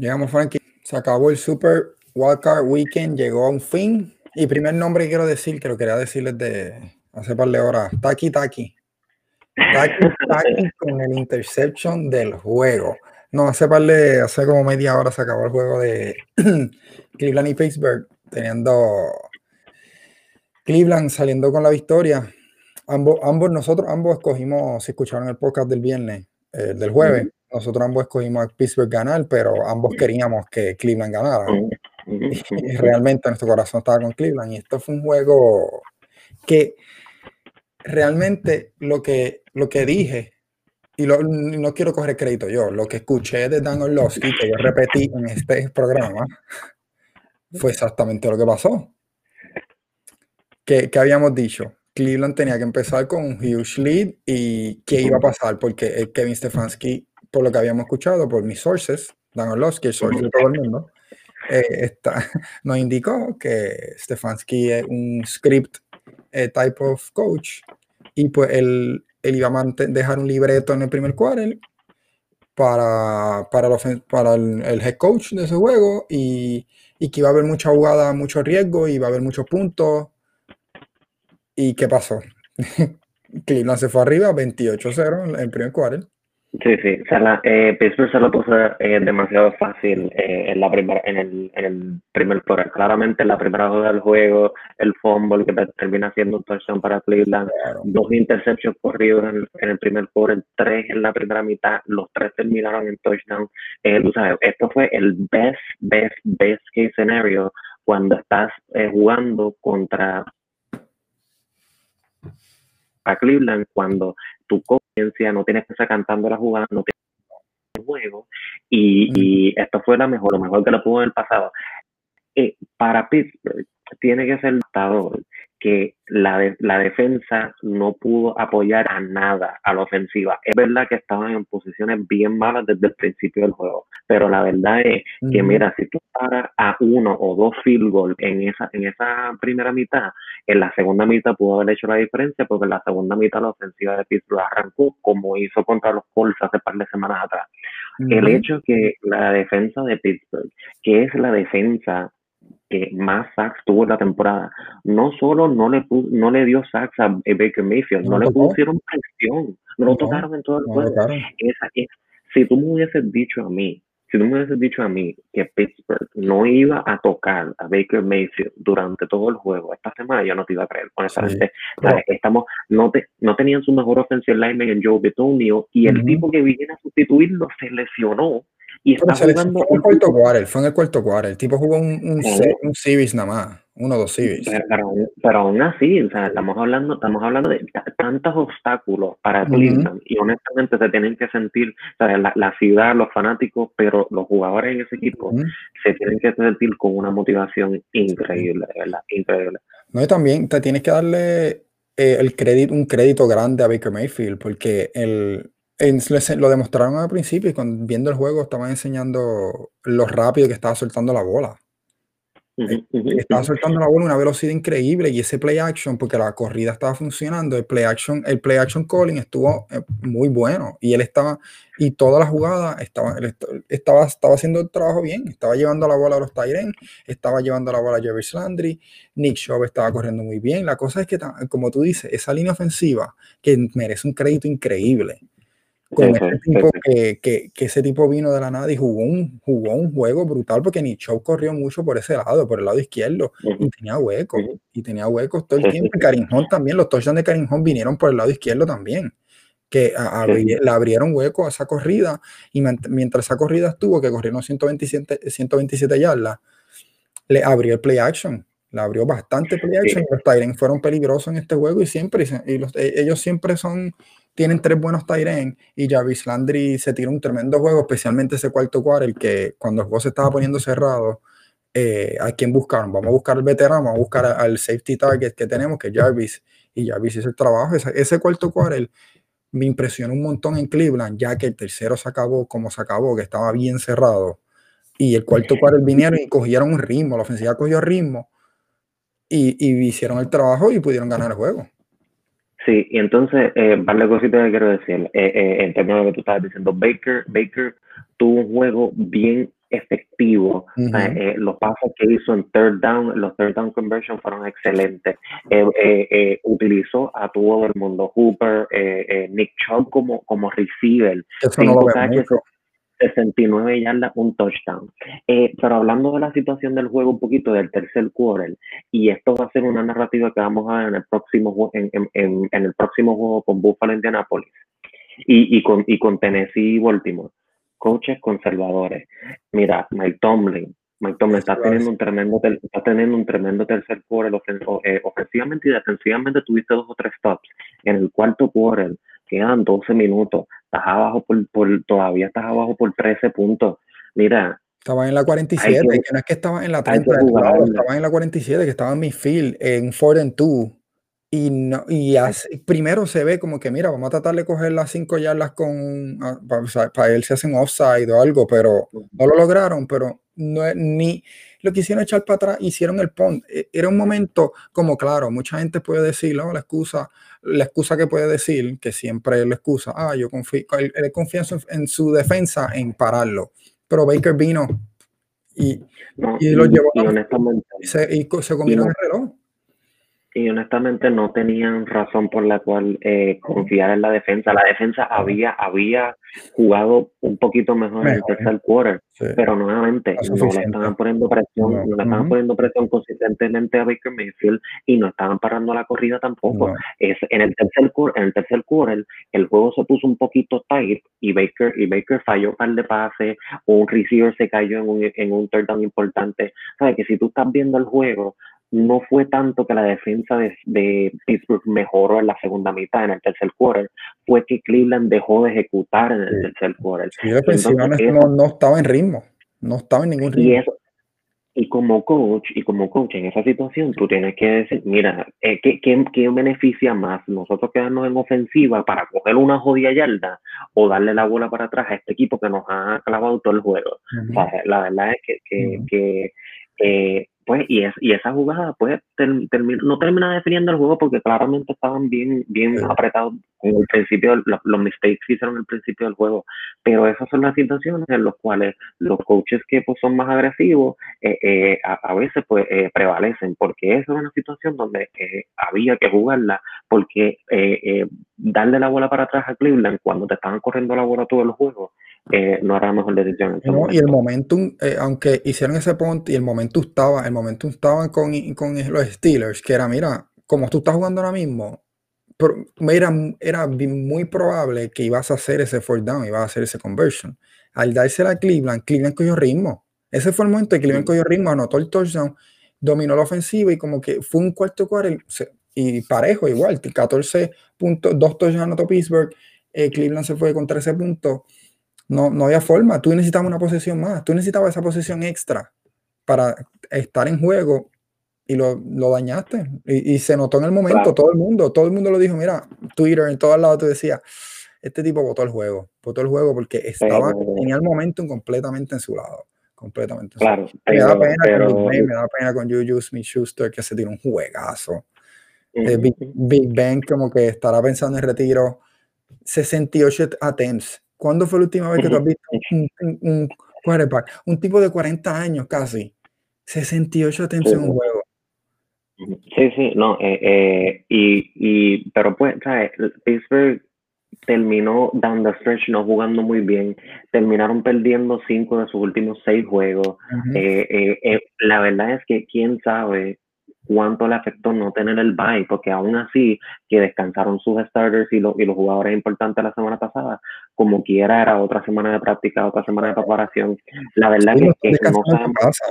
Llegamos, Frankie. Se acabó el Super Wildcard Weekend, llegó a un fin. Y primer nombre que quiero decir, que lo quería decirles de hace par de horas, Taki Taki. Taki Taki con el interception del juego. No, hace par de, hace como media hora se acabó el juego de Cleveland y Pittsburgh, teniendo Cleveland saliendo con la victoria. Ambos, ambos nosotros ambos escogimos, si escucharon el podcast del viernes, eh, del jueves, nosotros ambos escogimos a Pittsburgh ganar, pero ambos queríamos que Cleveland ganara. Y realmente nuestro corazón estaba con Cleveland. Y esto fue un juego que realmente lo que, lo que dije, y no quiero coger crédito yo, lo que escuché de Dan Orlovsky, que yo repetí en este programa, fue exactamente lo que pasó. ¿Qué, habíamos dicho? Cleveland tenía que empezar con un huge lead y qué iba a pasar, porque Kevin Stefanski por lo que habíamos escuchado, por mis sources, Dan Orlovsky, el source de todo el mundo, eh, está, nos indicó que Stefanski es un script eh, type of coach y pues él, él iba a dejar un libreto en el primer quarter para, para, el, para el, head coach de ese juego y, y, que iba a haber mucha jugada, mucho riesgo, y iba a haber muchos puntos. ¿Y qué pasó? Cleveland se fue arriba 28-0 en el primer quarter. Sí, sí, o sea, la, eh, Pittsburgh se lo puso eh, demasiado fácil eh, en, la primera, en, el, en el primer quarter. Claramente en la primera jugada del juego, el fumble que termina siendo un touchdown para Cleveland, dos interceptions corridos en, en, el primer quarter, tres en la primera mitad, los tres terminaron en touchdown. Eh, tú sabes, esto fue el best, best, best case scenario cuando estás eh, jugando contra a Cleveland cuando tu conciencia no tienes que estar cantando la jugada, no tienes el juego y, y, esto fue la mejor, lo mejor que lo pudo haber pasado. Eh, para Pittsburgh tiene que ser el que la, la defensa no pudo apoyar a nada a la ofensiva. Es verdad que estaban en posiciones bien malas desde el principio del juego, pero la verdad es que, mira, si tú paras a uno o dos field goals en esa, en esa primera mitad, en la segunda mitad pudo haber hecho la diferencia porque en la segunda mitad la ofensiva de Pittsburgh arrancó como hizo contra los Colts hace par de semanas atrás. El hecho que la defensa de Pittsburgh, que es la defensa que más sacks tuvo en la temporada. No solo no le, no le dio sacks a Baker Mayfield, no, le pusieron presión, no, lo tocaron en todo el juego. si tú me hubieses dicho a mí, si tú me hubieses dicho a mí que Pittsburgh no iba a tocar a Baker Mayfield durante todo el juego esta semana, yo no te iba a creer, honestamente. Estamos, no, te, no tenían su mejor offensive lineman en Joe Betonio y el tipo que viniera a sustituirlo se lesionó y está jugando. Fue en el cuarto quarter, fue en el cuarto quarter. El tipo jugó un, un, un series nada más, uno o dos series. Pero, pero, aún así, o sea, estamos hablando, estamos hablando de tantos obstáculos para Cleveland y honestamente se tienen que sentir, o sea, la, la, ciudad, los fanáticos, pero los jugadores en ese equipo se tienen que sentir con una motivación increíble, ¿verdad? Increíble. No, y también te tienes que darle eh, el crédito, un crédito grande a Baker Mayfield, porque el, lo demostraron al principio y cuando, viendo el juego estaban enseñando lo rápido que estaba soltando la bola. Eh, estaba soltando la bola a una velocidad increíble y ese play action, porque la corrida estaba funcionando, el play action, el play action calling estuvo eh, muy bueno y él estaba, y toda la jugada estaba, estaba, estaba haciendo el trabajo bien, estaba llevando la bola a los Tyren, estaba llevando la bola a Jerry Landry, Nick Shaw estaba corriendo muy bien. La cosa es que, como tú dices, esa línea ofensiva que merece un crédito increíble con ese tipo que, que, que, ese tipo vino de la nada y jugó un, jugó un juego brutal porque Nichou corrió mucho por ese lado, por el lado izquierdo, y tenía huecos, y tenía huecos todo el tiempo. Y Karim también, los touchdowns de Karim vinieron por el lado izquierdo también, que le abrieron hueco a esa corrida, y mientras esa corrida estuvo, que corrieron 127, 127 yardas, le abrió el play action, le abrió bastante play action, los Tyrens fueron peligrosos en este juego y siempre, y los, e, ellos siempre son tienen tres buenos Tyren y Jarvis Landry se tira un tremendo juego, especialmente ese cuarto cuarto, el que cuando el juego se estaba poniendo cerrado, eh, ¿a quién buscaron? Vamos a buscar al veterano, vamos a buscar al safety target que tenemos, que es Jarvis, y Jarvis hizo el trabajo. Ese, cuarto cuarto me impresionó un montón en Cleveland, ya que el tercero se acabó como se acabó, que estaba bien cerrado, y el cuarto cuarto vinieron y cogieron un ritmo, la ofensiva cogió ritmo, y, y hicieron el trabajo y pudieron ganar el juego. Sí, y entonces, eh, varias cositas que quiero decir. Eh, eh, en términos de lo que tú estabas diciendo, Baker, Baker tuvo un juego bien efectivo. Eh, los pasos que hizo en third down, los third down conversion fueron excelentes. Eh, eh, utilizó a todo el mundo, Hooper, Nick Chubb como, como receiver. 69 yardas, un touchdown. pero hablando de la situación del juego un poquito del tercer quarter, y esto va a ser una narrativa que vamos a ver en el próximo, en, en, en el próximo juego con Buffalo Indianapolis y, y, con, y con Tennessee y Baltimore coaches conservadores. Mira, Mike Tomlin, Mike Tomlin está teniendo un tremendo, está teniendo un tremendo tercer quarter eh, ofensivamente y defensivamente tuviste dos o tres stops. En el cuarto quarter quedan 12 minutos, estás abajo por, por todavía estás abajo por 13 puntos. Mira, estaba en la 47, que, no es que estaba en la 30, estaba en la 47, que estaba en mi field, en 4 and 2. Y, no, y primero se ve como que, mira, vamos a tratar de coger las cinco yardas con, ah, para, él se hacen offside o algo, pero no lo lograron, pero no, ni lo quisieron echar para atrás, hicieron el punt. E, era un momento como, claro, mucha gente puede decir, la excusa, la excusa que puede decir, que siempre es la excusa, ah, yo confío, él, confía en su, defensa en pararlo, pero Baker vino y, y lo llevó y, se, y se combinó el reloj y honestamente no tenían razón por la cual eh, confiar en la defensa. La defensa había, había jugado un poquito mejor, en el tercer quarter, pero nuevamente no le estaban poniendo presión, no, le estaban poniendo presión consistentemente a Baker Mayfield y no estaban parando la corrida tampoco. Es, en el tercer en el tercer quarter el juego se puso un poquito tight y Baker y Baker falló un par de pases, o un receiver se cayó en un, en un third down importante. Sabes que si tú estás viendo el juego, no fue tanto que la defensa de, Pittsburgh mejoró en la segunda mitad, en el tercer quarter, fue que Cleveland dejó de ejecutar en el tercer quarter. Sí, no, no, estaba en ritmo, no estaba en ningún ritmo. Y, como coach, y como coach en esa situación, tú tienes que decir, mira, eh, ¿qué, qué, beneficia más? Nosotros quedarnos en ofensiva para coger una jodida yarda o darle la bola para atrás a este equipo que nos ha clavado todo el juego. la verdad es que, que, eh, pues, y, es, y esa jugada pues no termina definiendo el juego porque claramente estaban bien, bien apretados en el principio, los, mistakes que hicieron el principio del juego, pero esas son las situaciones en las cuales los coaches que pues, son más agresivos eh, eh, a, veces pues prevalecen, porque esa es una situación donde había que jugarla, porque darle la bola para atrás a Cleveland cuando te estaban corriendo la bola todo el juego eh, no era la mejor decisión. y el momentum, eh, aunque hicieron ese punto y el momentum estaba, el momentum estaba con, con los Steelers, que era, mira, como tú estás jugando ahora mismo, era, era muy probable que ibas a hacer ese fourth down, ibas a hacer ese conversion. Al darse a Cleveland, Cleveland cogió ritmo. Ese fue el momento que Cleveland cogió ritmo, anotó el touchdown, dominó la ofensiva y como que fue un cuarto cuarto y parejo igual, 14 puntos, dos touchdowns anotó Pittsburgh, eh, Cleveland se fue con 13 puntos no, no había forma. Tú necesitabas una posesión más. Tú necesitabas esa posesión extra para estar en juego y lo, lo dañaste. Y, se notó en el momento, todo el mundo, todo el mundo lo dijo. Mira, Twitter en todos lados te decía, este tipo votó el juego, votó el juego porque estaba, tenía el momento completamente en su lado. Completamente. Claro, me, da pena con me da pena con Juju Smith Schuster que se tiró un juegazo. Eh, Big, Big Ben como que estará pensando en retiro 68 attempts ¿Cuándo fue la última vez que tú has visto un, un, tipo de 40 años casi? 68 atención en un juego. Sí, sí, no, eh, eh, y, y, pero pues, ¿sabes? Pittsburgh terminó down the stretch no jugando muy bien, terminaron perdiendo cinco de sus últimos seis juegos. Eh, la verdad es que quién sabe cuánto le afectó no tener el bye, porque aún así que descansaron sus starters y, los y los jugadores importantes la semana pasada, como quiera era otra semana de práctica, otra semana de preparación. La verdad es que no,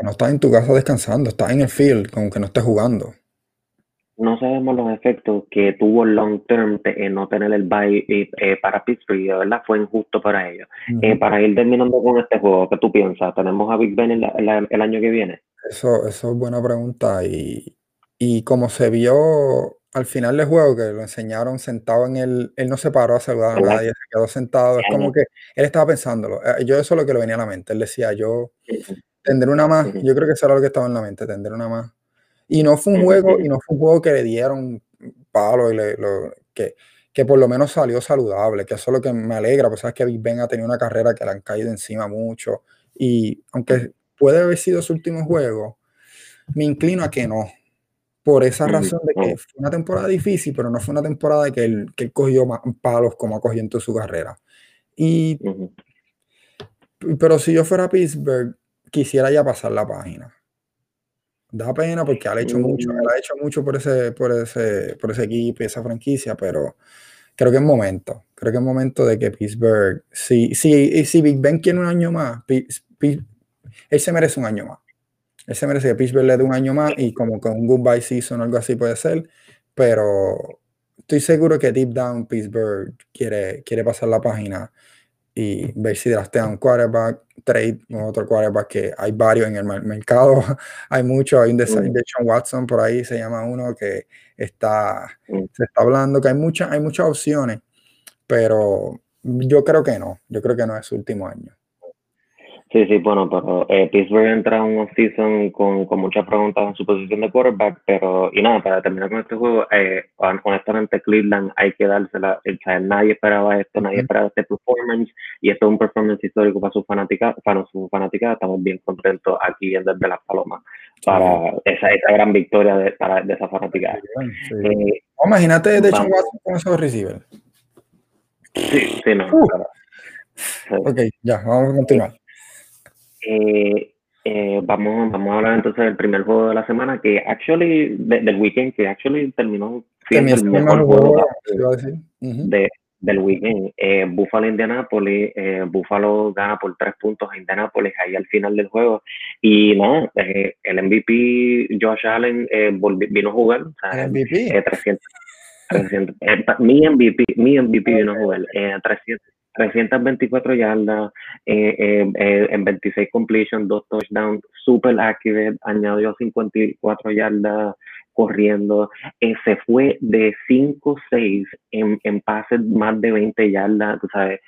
no estás en tu casa descansando, estás en el field, como que no estés jugando. No sabemos los efectos que tuvo el long term en no tener el bye eh, para Pittsburgh, de verdad fue injusto para ellos. Eh, para ir terminando con este juego, ¿qué tú piensas? ¿Tenemos a Big Ben el, el año que viene? Eso, eso es buena pregunta y, y como se vio al final del juego, que lo enseñaron sentado en el, él no se paró a saludar a nadie, se quedó sentado, es como que él estaba pensándolo. Eh, yo eso es lo que le venía a la mente. Él decía, yo tendré una más. Yo creo que eso era lo que estaba en la mente, tendré una más. Y no fue un juego, y no fue un juego que le dieron palo y le, lo, que, que por lo menos salió saludable, que eso es lo que me alegra, pues sabes que Big Ben ha tenido una carrera que le han caído encima mucho Y aunque puede haber sido su último juego, me inclino a que no. Por esa razón de que fue una temporada difícil, pero no fue una temporada que él, que él cogió palos como ha cogido en toda su carrera. Y, Pero si yo fuera Pittsburgh, quisiera ya pasar la página. Da pena porque él ha hecho mucho, él ha hecho mucho por ese, por ese, por ese equipo y esa franquicia, pero creo que es momento. Creo que es momento de que Pittsburgh, si, si, si Big Ben quiere un año más, él se merece un año más. Él se merece que Pittsburgh le dé un año más y como con un goodbye season o algo así puede ser, pero estoy seguro que deep down Pittsburgh quiere, quiere pasar la página y ver si draftean un quarterback, trade con otro quarterback que hay varios en el mercado, hay muchos, hay un de, mm. de Sean Watson por ahí, se llama uno que está, mm. se está hablando que hay muchas, hay muchas opciones, pero yo creo que no, yo creo que no es su último año. Sí, sí, bueno, pero eh, Pittsburgh entra en un season con, con muchas preguntas en su posición de quarterback, pero, y nada, para terminar con este juego, eh, honestamente Cleveland hay que dársela, o sea, nadie esperaba esto, nadie esperaba este performance, y esto es un performance histórico para su fanática, para su fanática, estamos bien contentos aquí en Desde las Palomas para esa, esa gran victoria de, para, de esa fanática. Eh, imagínate, de hecho, con esos receivers. Sí, sí, no. Uh. Ok, ya, vamos a continuar. Eh, eh, vamos, vamos a hablar entonces del primer juego de la semana, que actually, del weekend, que actually terminó siendo el mejor juego de, del weekend. Eh, Buffalo Indianapolis, eh, Buffalo gana por tres puntos a Indianapolis ahí al final del juego. Y no, eh, el MVP Josh Allen vino a jugar. O sea, MVP. 300, 300 mi MVP, mi MVP vino a jugar. 300, 324 yardas, eh, eh, eh, en 26 completion, dos touchdowns, super accurate, añadió 54 yardas corriendo, se fue de 5-6 en, en pases más de 20 yardas, tú sabes,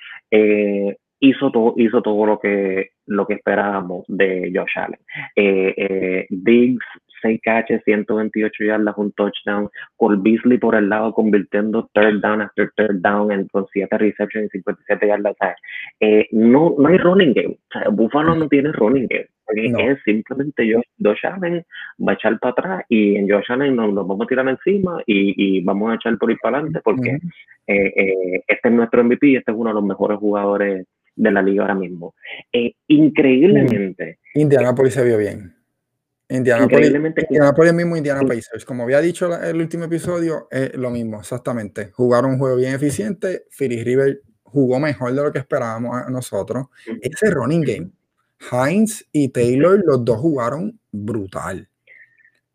hizo todo, hizo todo lo que, lo que esperábamos de Josh Allen. Diggs 6 catches, 128 yardas, un touchdown. Cole Beasley por el lado convirtiendo third down after third down en, con 7 receptions y 57 yardas. eh, no, no hay running game. Buffalo no tiene running game. Es simplemente yo, Josh Allen va a echar para atrás y en Josh Allen nos, vamos a tirar encima y, y, vamos a echar por ir para adelante porque eh, eh, este es nuestro MVP y este es uno de los mejores jugadores de la liga ahora mismo. Eh, increíblemente. Indianapolis se vio bien. Indianapolis, Indianapolis mismo Indiana Pacers. Como había dicho el último episodio, es lo mismo, exactamente. Jugaron un juego bien eficiente. Philly River jugó mejor de lo que esperábamos a nosotros. Ese running game, Heinz y Taylor, los dos jugaron brutal.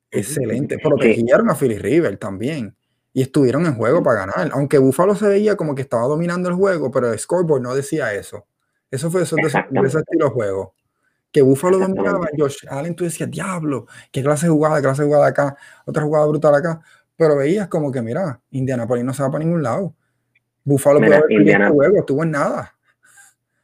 Excelente. Protegieron a Philly River también. Y estuvieron en juego para ganar. Aunque Buffalo se veía como que estaba dominando el juego, pero el scoreboard no decía eso. Eso fue eso de ese estilo de juego que Buffalo dominaba, Josh Allen, tú decías, diablo, qué clase de jugada, qué clase de jugada acá, otra jugada brutal acá, pero veías como que, mira, Indianapolis no se va para ningún lado. Buffalo puede haber Indiana, juego, estuvo en nada.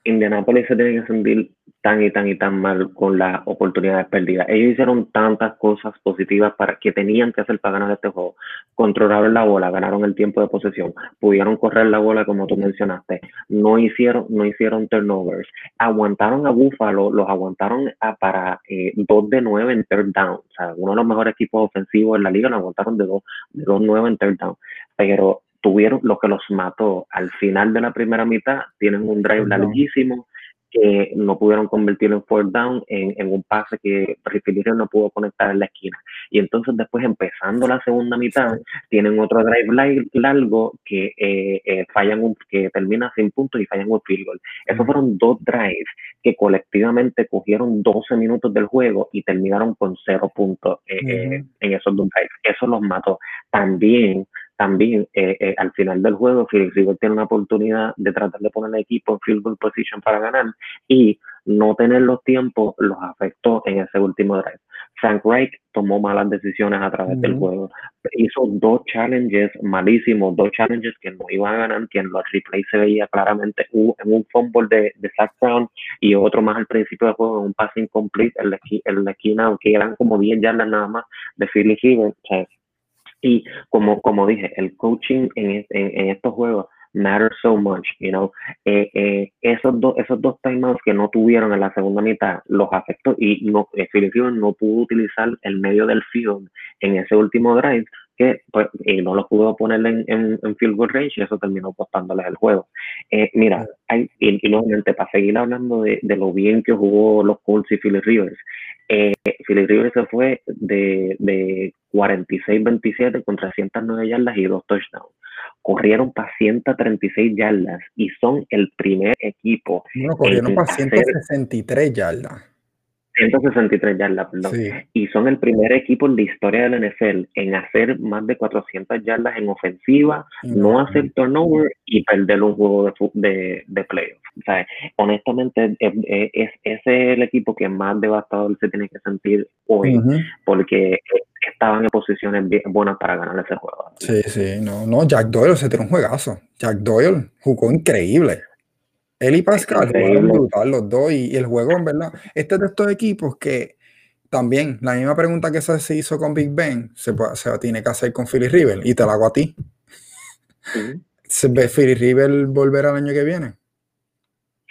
Indianapolis se tiene que sentir tan y tan y tan mal con las oportunidades perdidas. Ellos hicieron tantas cosas positivas para que tenían que hacer para ganar este juego. Controlaron la bola, ganaron el tiempo de posesión, pudieron correr la bola como tú mencionaste, no hicieron, no hicieron turnovers, aguantaron a Buffalo, los aguantaron a para eh, 2 de 9 en third down. O sea, uno de los mejores equipos ofensivos en la liga lo aguantaron de 2 de 2 9 en third down. Pero tuvieron lo que los mató al final de la primera mitad, tienen un drive larguísimo que no pudieron convertirlo en fourth down en, en un pase que Ricky no pudo conectar en la esquina. Y entonces después empezando la segunda mitad, tienen otro drive largo que eh, eh, fallan un, que termina sin puntos y fallan un field goal. Esos fueron dos drives que colectivamente cogieron 12 minutos del juego y terminaron con cero puntos eh, en esos dos drives. Eso los mató. También también eh, eh, al final del juego Felix River tiene una oportunidad de tratar de poner al equipo en field goal position para ganar y no tener los tiempos los afectó en ese último drive. Frank Reich tomó malas decisiones a través del juego. Hizo dos challenges malísimos, dos challenges que no iban a ganar, que en los replays se veía claramente en un fumble de, de Zach Brown y otro más al principio del juego, un pase incomplete en la, esquina, aunque eran como 10 yardas nada más de Philly River Y como, como dije, el coaching en, en, estos juegos matter so much, you know. Eh, eh, esos, dos esos dos timeouts que no tuvieron en la segunda mitad los afectó y no, Philip no pudo utilizar el medio del field en ese último drive que pues, y no lo pudo poner en, en, field goal range y eso terminó costándoles el juego. Eh, mira, hay, y, nuevamente para seguir hablando de, de, lo bien que jugó los Colts y Philip Rivers, eh, Philip Rivers se fue de, de 46-27 con 309 yardas y dos touchdowns. Corrieron para 136 yardas y son el primer equipo. No, corrieron para 163 yardas. 163 yardas, perdón. Y son el primer equipo en la historia del NFL en hacer más de 400 yardas en ofensiva, no hacer turnover y perder un juego de, de, de playoff. O sea, honestamente, es, es, ese es el equipo que más devastador se tiene que sentir hoy, porque estaban en posiciones buenas para ganar ese juego. Sí, sí, no, no, Jack Doyle se tiene un juegazo. Jack Doyle jugó increíble. Él y Pascal jugaron brutal los dos y, el juego, en verdad, este es de estos equipos que también la misma pregunta que se hizo con Big Ben se, se tiene que hacer con Philly River y te la hago a ti. ¿Se ve Philly River volver al año que viene?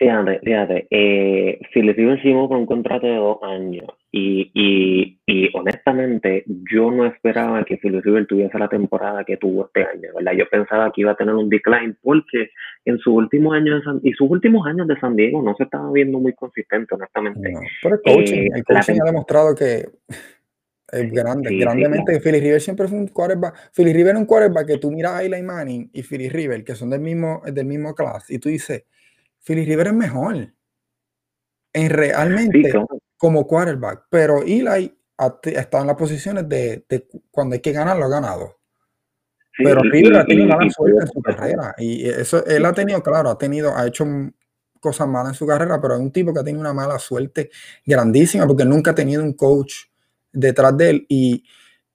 Fíjate, fíjate, eh, Philly River con un contrato de dos años y, y, y, honestamente, yo no esperaba que Philip River tuviese la temporada que tuvo este año, ¿verdad? Yo pensaba que iba a tener un decline porque en sus últimos años de San, y sus últimos años de San Diego no se estaba viendo muy consistente, honestamente. pero el coaching, el coaching ha demostrado que es grande, grandemente. Sí, Philly River siempre fue un quarterback. Philly River es un quarterback que tú miras a Eli Manning y Philly River, que son del mismo, del mismo class, y tú dices, Philly River es mejor. En realmente, como quarterback, pero Eli está en las posiciones de, cuando hay que ganar, lo ha ganado. pero River ha tenido mala suerte en su carrera. Y eso él ha tenido, claro, ha tenido, ha hecho cosas malas en su carrera, pero es un tipo que ha tenido una mala suerte grandísima porque nunca ha tenido un coach detrás de él. Y,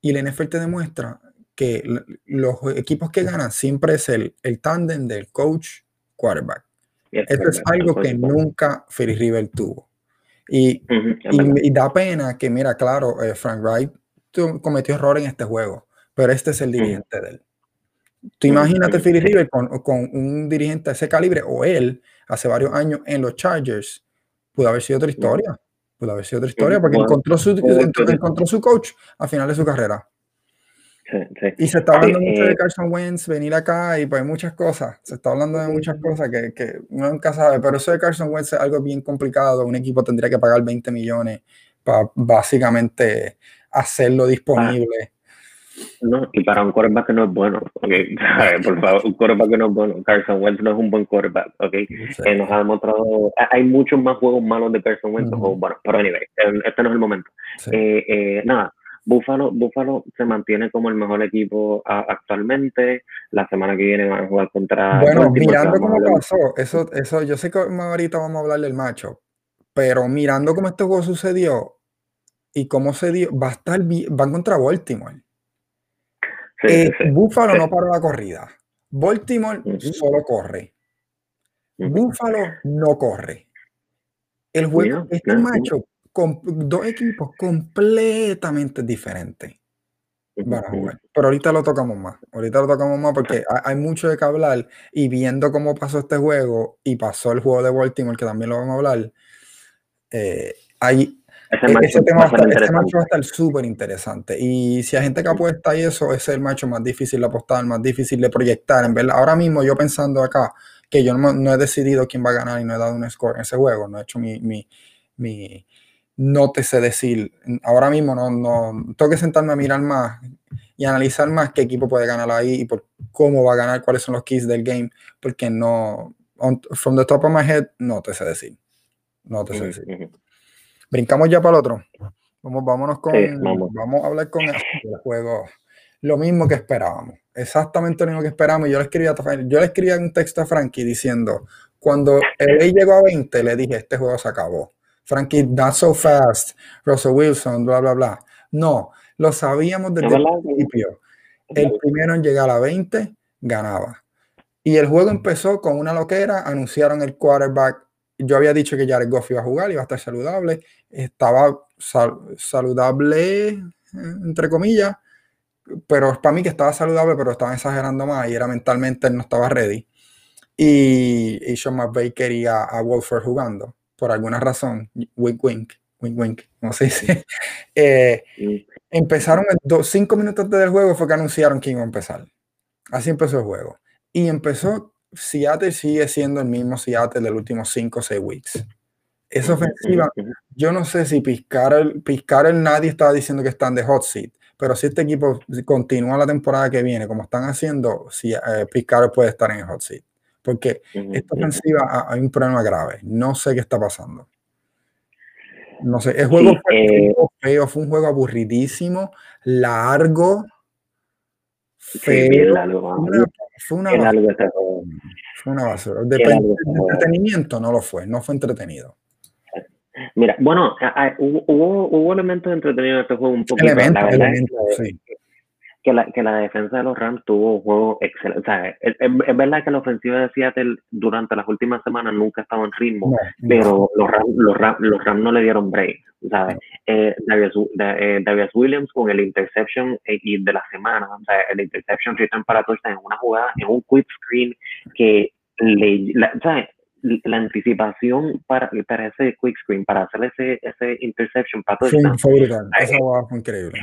y el NFL te demuestra que los equipos que ganan siempre es el, el tándem del coach quarterback. Eso es algo que nunca Ferry River tuvo. Y, y, da pena que, mira, claro, eh, Frank Wright cometió error en este juego, pero este es el dirigente de él. Tú imagínate Philly River con, con, un dirigente de ese calibre, o él, hace varios años en los Chargers, pudo haber sido otra historia. Pudo haber sido otra historia porque encontró, su, encontró su coach al final de su carrera. Y se está hablando mucho de eh, Carson Wentz venir acá y pues muchas cosas. Se está hablando de muchas cosas que, que uno nunca sabe, pero eso de Carson Wentz es algo bien complicado. Un equipo tendría que pagar 20 millones para básicamente hacerlo disponible. No, y para un quarterback que no es bueno, okay. por favor, un quarterback que no es bueno. Carson Wentz no es un buen quarterback, ok. Eh, nos ha demostrado, hay muchos más juegos malos de Carson Wentz, bueno, pero anyway, este no es el momento. Eh, eh, nada, Buffalo, Buffalo se mantiene como el mejor equipo actualmente. La semana que viene van a jugar contra. Bueno, mirando cómo pasó, eso, eso, yo sé que ahorita vamos a hablar del macho, pero mirando cómo este juego sucedió y cómo se dio, va a estar van contra Baltimore. Eh, Buffalo no paró la corrida. Baltimore solo corre. Buffalo no corre. El juego, este macho dos equipos completamente diferentes Pero ahorita lo tocamos más. Ahorita lo tocamos más porque hay, mucho de qué hablar. Y viendo cómo pasó este juego y pasó el juego de Baltimore, que también lo vamos a hablar, eh, hay, ese, tema va a estar súper interesante. Y si hay gente que apuesta y eso, ese es el macho más difícil de apostar, más difícil de proyectar. En verdad, ahora mismo yo pensando acá que yo no, he decidido quién va a ganar y no he dado un score en ese juego, no he hecho mi, mi, mi no te sé decir. Ahora mismo no, no tengo que sentarme a mirar más y analizar más qué equipo puede ganar ahí y por cómo va a ganar, cuáles son los keys del game, porque no, from the top of my head, no te sé decir. No te sé decir. Brincamos ya para el otro. Vamos, vámonos con, vamos. a hablar con el juego. Lo mismo que esperábamos, exactamente lo mismo que esperábamos. Yo le escribí a, yo le escribí un texto a Frankie diciendo, cuando el llegó a 20, le dije, este juego se acabó Frankie, not so fast, Russell Wilson, bla, bla, bla. No, lo sabíamos desde el principio. El primero en llegar a 20 ganaba. Y el juego empezó con una loquera, anunciaron el quarterback. Yo había dicho que Jared Goff iba a jugar, iba a estar saludable. Estaba saludable, entre comillas. pero para mí que estaba saludable, pero estaba exagerando más y era mentalmente no estaba ready. Y, y Sean McVay quería a Wolford jugando, por alguna razón, wink wink, wink wink, no sé si. Eh, empezaron dos, cinco minutos del juego fue que anunciaron que iba a empezar. Así empezó el juego. Y empezó, Seattle sigue siendo el mismo Seattle del últimos cinco o seis weeks. Esa ofensiva, yo no sé si Piscar el, Piscar el nadie estaba diciendo que están de hot seat, pero si este equipo continúa la temporada que viene como están haciendo, si eh, Piscar puede estar en el hot seat. Porque esta ofensiva hay un problema grave. No sé qué está pasando. No sé, el juego fue eh, feo, fue un juego aburridísimo, largo, feo. fue una, basura. Fue una basura. De, entretenimiento no lo fue, no fue entretenido. Mira, bueno, hubo, hubo, elementos entretenidos en este juego un poquito. Elementos, elementos, sí que la, que la defensa de los Rams tuvo un juego excelente. O sea, es, verdad que la ofensiva de Seattle durante las últimas semanas nunca estaba en ritmo, pero los Rams, los, Rams, los Rams no le dieron break. ¿sabes? Eh, David, eh, Williams con el interception eh, y de la semana, o sea, el interception return para touchdown en una jugada, en un quick screen que le, la, ¿sabes? la anticipación para, para ese quick screen, para hacer ese, ese interception para touchdown. Fue, jugada fue increíble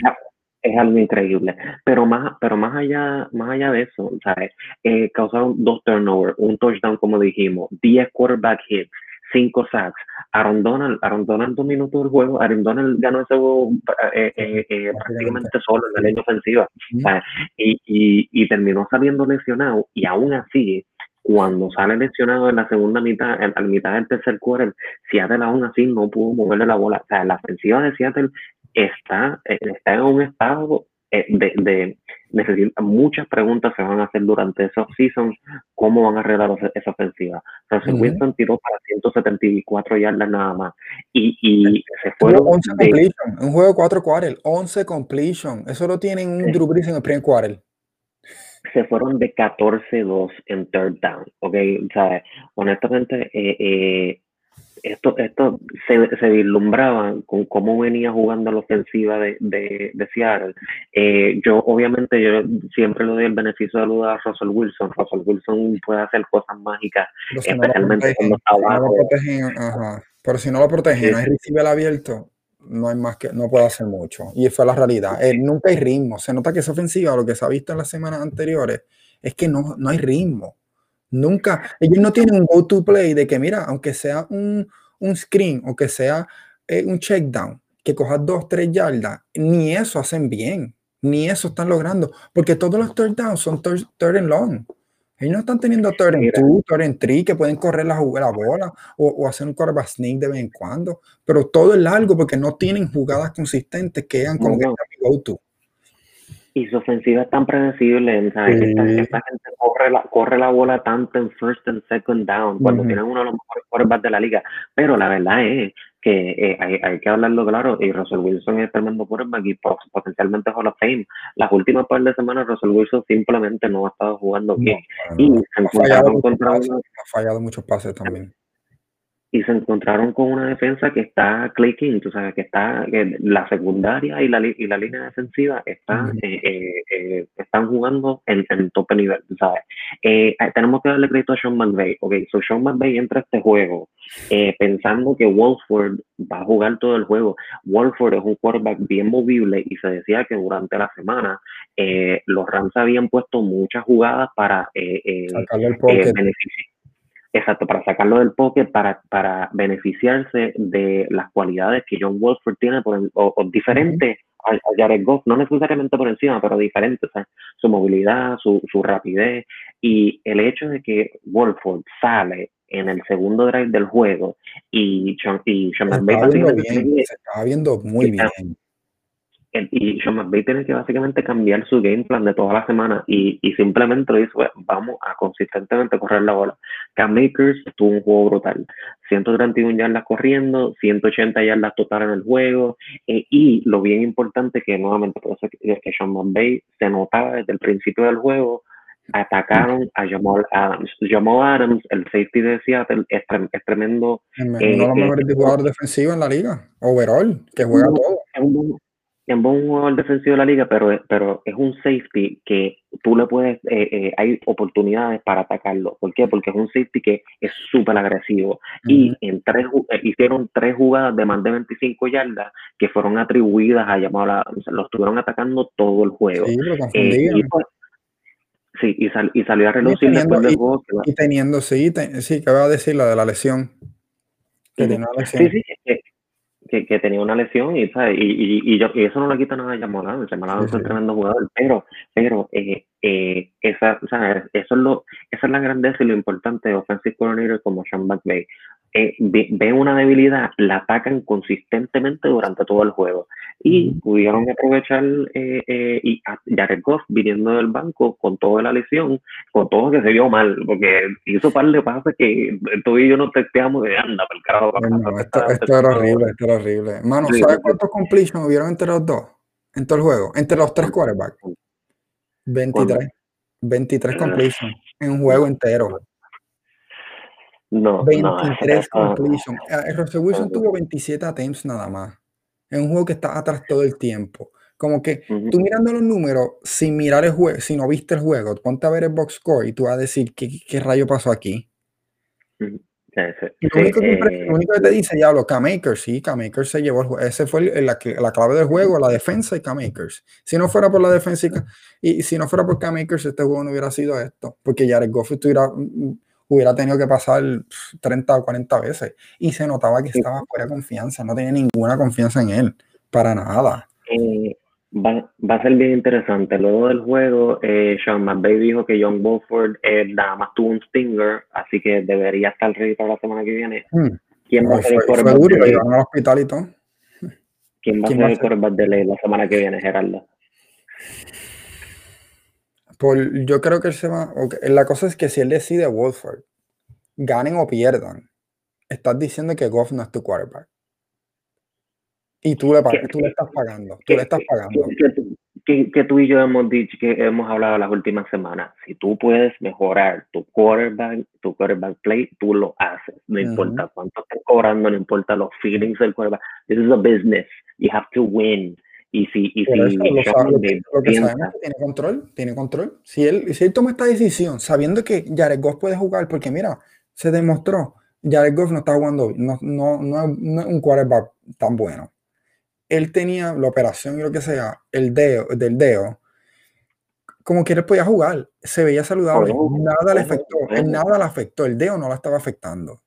es algo increíble. Pero más, pero más allá, más allá de eso, ¿sabes? Eh, causaron dos turnovers, un touchdown, como dijimos, 10 quarterback hits, 5 sacks. Aaron Donald, Aaron Donald dos minutos del juego, Aaron Donald ganó ese juego eh, eh, eh prácticamente solo en la línea ofensiva. Y, y, y terminó saliendo lesionado y aún así cuando sale lesionado en la segunda mitad, en la mitad del tercer quarter, Seattle aún así no pudo moverle la bola. O sea, la ofensiva de Seattle está, eh, está en un estado eh, de, de necesita, muchas preguntas se van a hacer durante esos seasons, cómo van a arreglar esa ofensiva. Russell Wilson tiró para 174 yardas nada más. Y, y se fueron 11 completion, un juego de 4 quarters, 11 completion. Eso lo tienen un Drew Brees en el primer quarter. Se fueron de 14-2 en third down, ¿ok? O sea, honestamente, eh, eh, esto, esto se, se, vislumbraba con cómo venía jugando la ofensiva de, de, de Seattle. Eh, yo, obviamente, yo siempre le doy el beneficio de duda a Russell Wilson. Russell Wilson puede hacer cosas mágicas, especialmente cuando está abajo. Pero si no lo protegen, no hay receiver abierto, no hay más que, no puede hacer mucho. Y fue la realidad. Eh, nunca hay ritmo. Se nota que esa ofensiva, lo que se ha visto en las semanas anteriores, es que no, no hay ritmo. Nunca, ellos no tienen un go-to play de que, mira, aunque sea un, un screen o que sea eh, un check down, que cojas dos, tres yardas, ni eso hacen bien, ni eso están logrando, porque todos los third downs son third, and long. Ellos no están teniendo third and two, third and three, que pueden correr la, la bola o, o, hacer un quarterback sneak de vez en cuando, pero todo es largo porque no tienen jugadas consistentes que hagan como que go-to. Y su ofensiva es tan predecible, ¿sabes? Esta, esta, gente corre la, corre la bola tanto en first and second down, cuando tienen uno de los mejores quarterbacks de la liga. Pero la verdad es que eh, hay, hay, que hablarlo claro, y Russell Wilson es tremendo quarterback y potencialmente Hall of Fame. Las últimas par de semanas Russell Wilson simplemente no ha estado jugando bien. y se encontraron contra Ha fallado muchos pases también y se encontraron con una defensa que está clicking, tú sabes, que está, la secundaria y la, y la línea defensiva está, eh, eh, eh, están jugando en, en tope nivel, ¿sabes? tenemos que darle crédito a Sean McVay, ok, so Sean McVay entra a este juego pensando que Wolford va a jugar todo el juego. Wolford es un quarterback bien movible y se decía que durante la semana los Rams habían puesto muchas jugadas para beneficiar Exacto, para sacarlo del pocket, para, para beneficiarse de las cualidades que John Wolford tiene, por, o, diferentes a, Jared Goff, no necesariamente por encima, pero diferentes, su movilidad, su, su rapidez, y el hecho de que Wolford sale en el segundo drive del juego y Sean, y Sean se estaba viendo muy bien y Sean McVay tiene que básicamente cambiar su game plan de toda la semana y, y simplemente dice, pues, vamos a consistentemente correr la bola. Cam Makers tuvo un juego brutal. 131 yardas corriendo, 180 yardas total en el juego eh, y lo bien importante que nuevamente por eso que, que Sean McVay se notaba desde el principio del juego atacaron a Jamal Adams. Jamal Adams, el safety de Seattle, es, tremendo. Es uno de los eh, mejores jugadores defensivos en la liga, overall, que juega todo en un jugador defensivo de la liga, pero, pero es un safety que tú le puedes, eh, eh, hay oportunidades para atacarlo. ¿Por qué? Porque es un safety que es súper agresivo. Y en tres, eh, hicieron tres jugadas de más de 25 yardas que fueron atribuidas a llamar a, los estuvieron atacando todo el juego. Sí, y, pues, sí, y, y, salió a relucir después del juego. y teniendo, sí, sí, que va a decir la de la lesión. Que tenía una lesión. Sí, sí, que, que, tenía una lesión y, ¿sabes? Y, y, y, yo, y eso no le quita nada a Yamonado, Yamonado es un tremendo jugador, pero, pero eh, eh, esa, o sea, eso es lo, esa es la grandeza y lo importante de offensive coordinator como Sean McVay. Eh, ven una debilidad, la atacan consistentemente durante todo el juego. Y pudieron aprovechar eh, eh, y a Jared Goff viniendo del banco con toda la lesión, con todo que se vio mal, porque hizo par de pases que tú y yo no testeamos de anda, el carajo. esto, esto, era horrible, esto era horrible. Mano, ¿sabes cuántos completions hubieron entre los dos? En todo el juego, entre los tres quarterbacks. 23. 23 completions en un juego entero. No, 23 no, completion. Ah, Russell Wilson tuvo 27 attempts nada más. Es un juego que está atrás todo el tiempo. Como que tú mirando los números, sin mirar el juego, si no viste el juego, ponte a ver el box score y tú vas a decir qué, qué rayo pasó aquí. lo, único que, eh, lo, único que, te dice, diablo, K-Makers, sí, K-Makers se llevó el juego. Ese fue la, la, clave del juego, la defensa y K-Makers. Si no fuera por la defensa y, y, si no fuera por K-Makers, este juego no hubiera sido esto. Porque Jared Goff estuviera mm, hubiera tenido que pasar 30 o 40 veces. Y se notaba que estaba fuera de confianza, no tenía ninguna confianza en él, para nada. Eh, va, va, a ser bien interesante. Luego del juego, eh, Sean McVay dijo que John Wolford eh, nada más tuvo un stinger, así que debería estar ready para la semana que viene. Hmm. ¿Quién va a ser el quarterback al hospital y todo. ¿Quién va a ser el quarterback de ley la semana que viene, Gerardo? Yo creo que él se va. La cosa es que si él decide Wolford, ganen o pierdan, estás diciendo que Goff no es tu quarterback. Y tú le, tú le estás pagando. Tú le estás pagando. Que, tú y yo hemos dicho, que hemos hablado las últimas semanas. Si tú puedes mejorar tu quarterback, tu quarterback play, tú lo haces. No importa cuánto estén cobrando, no importa los feelings del quarterback. This is a business. You have to win. Y si, y si lo, que, tiene control, tiene control. Si él, si él toma esta decisión sabiendo que Jared Goff puede jugar, porque mira, se demostró, Jared Goff no está jugando, no, no, no, no es un quarterback tan bueno. Él tenía la operación y lo que sea, el dedo, del dedo, como que él podía jugar, se veía saludable, nada le afectó, nada le afectó, el dedo no la estaba afectando.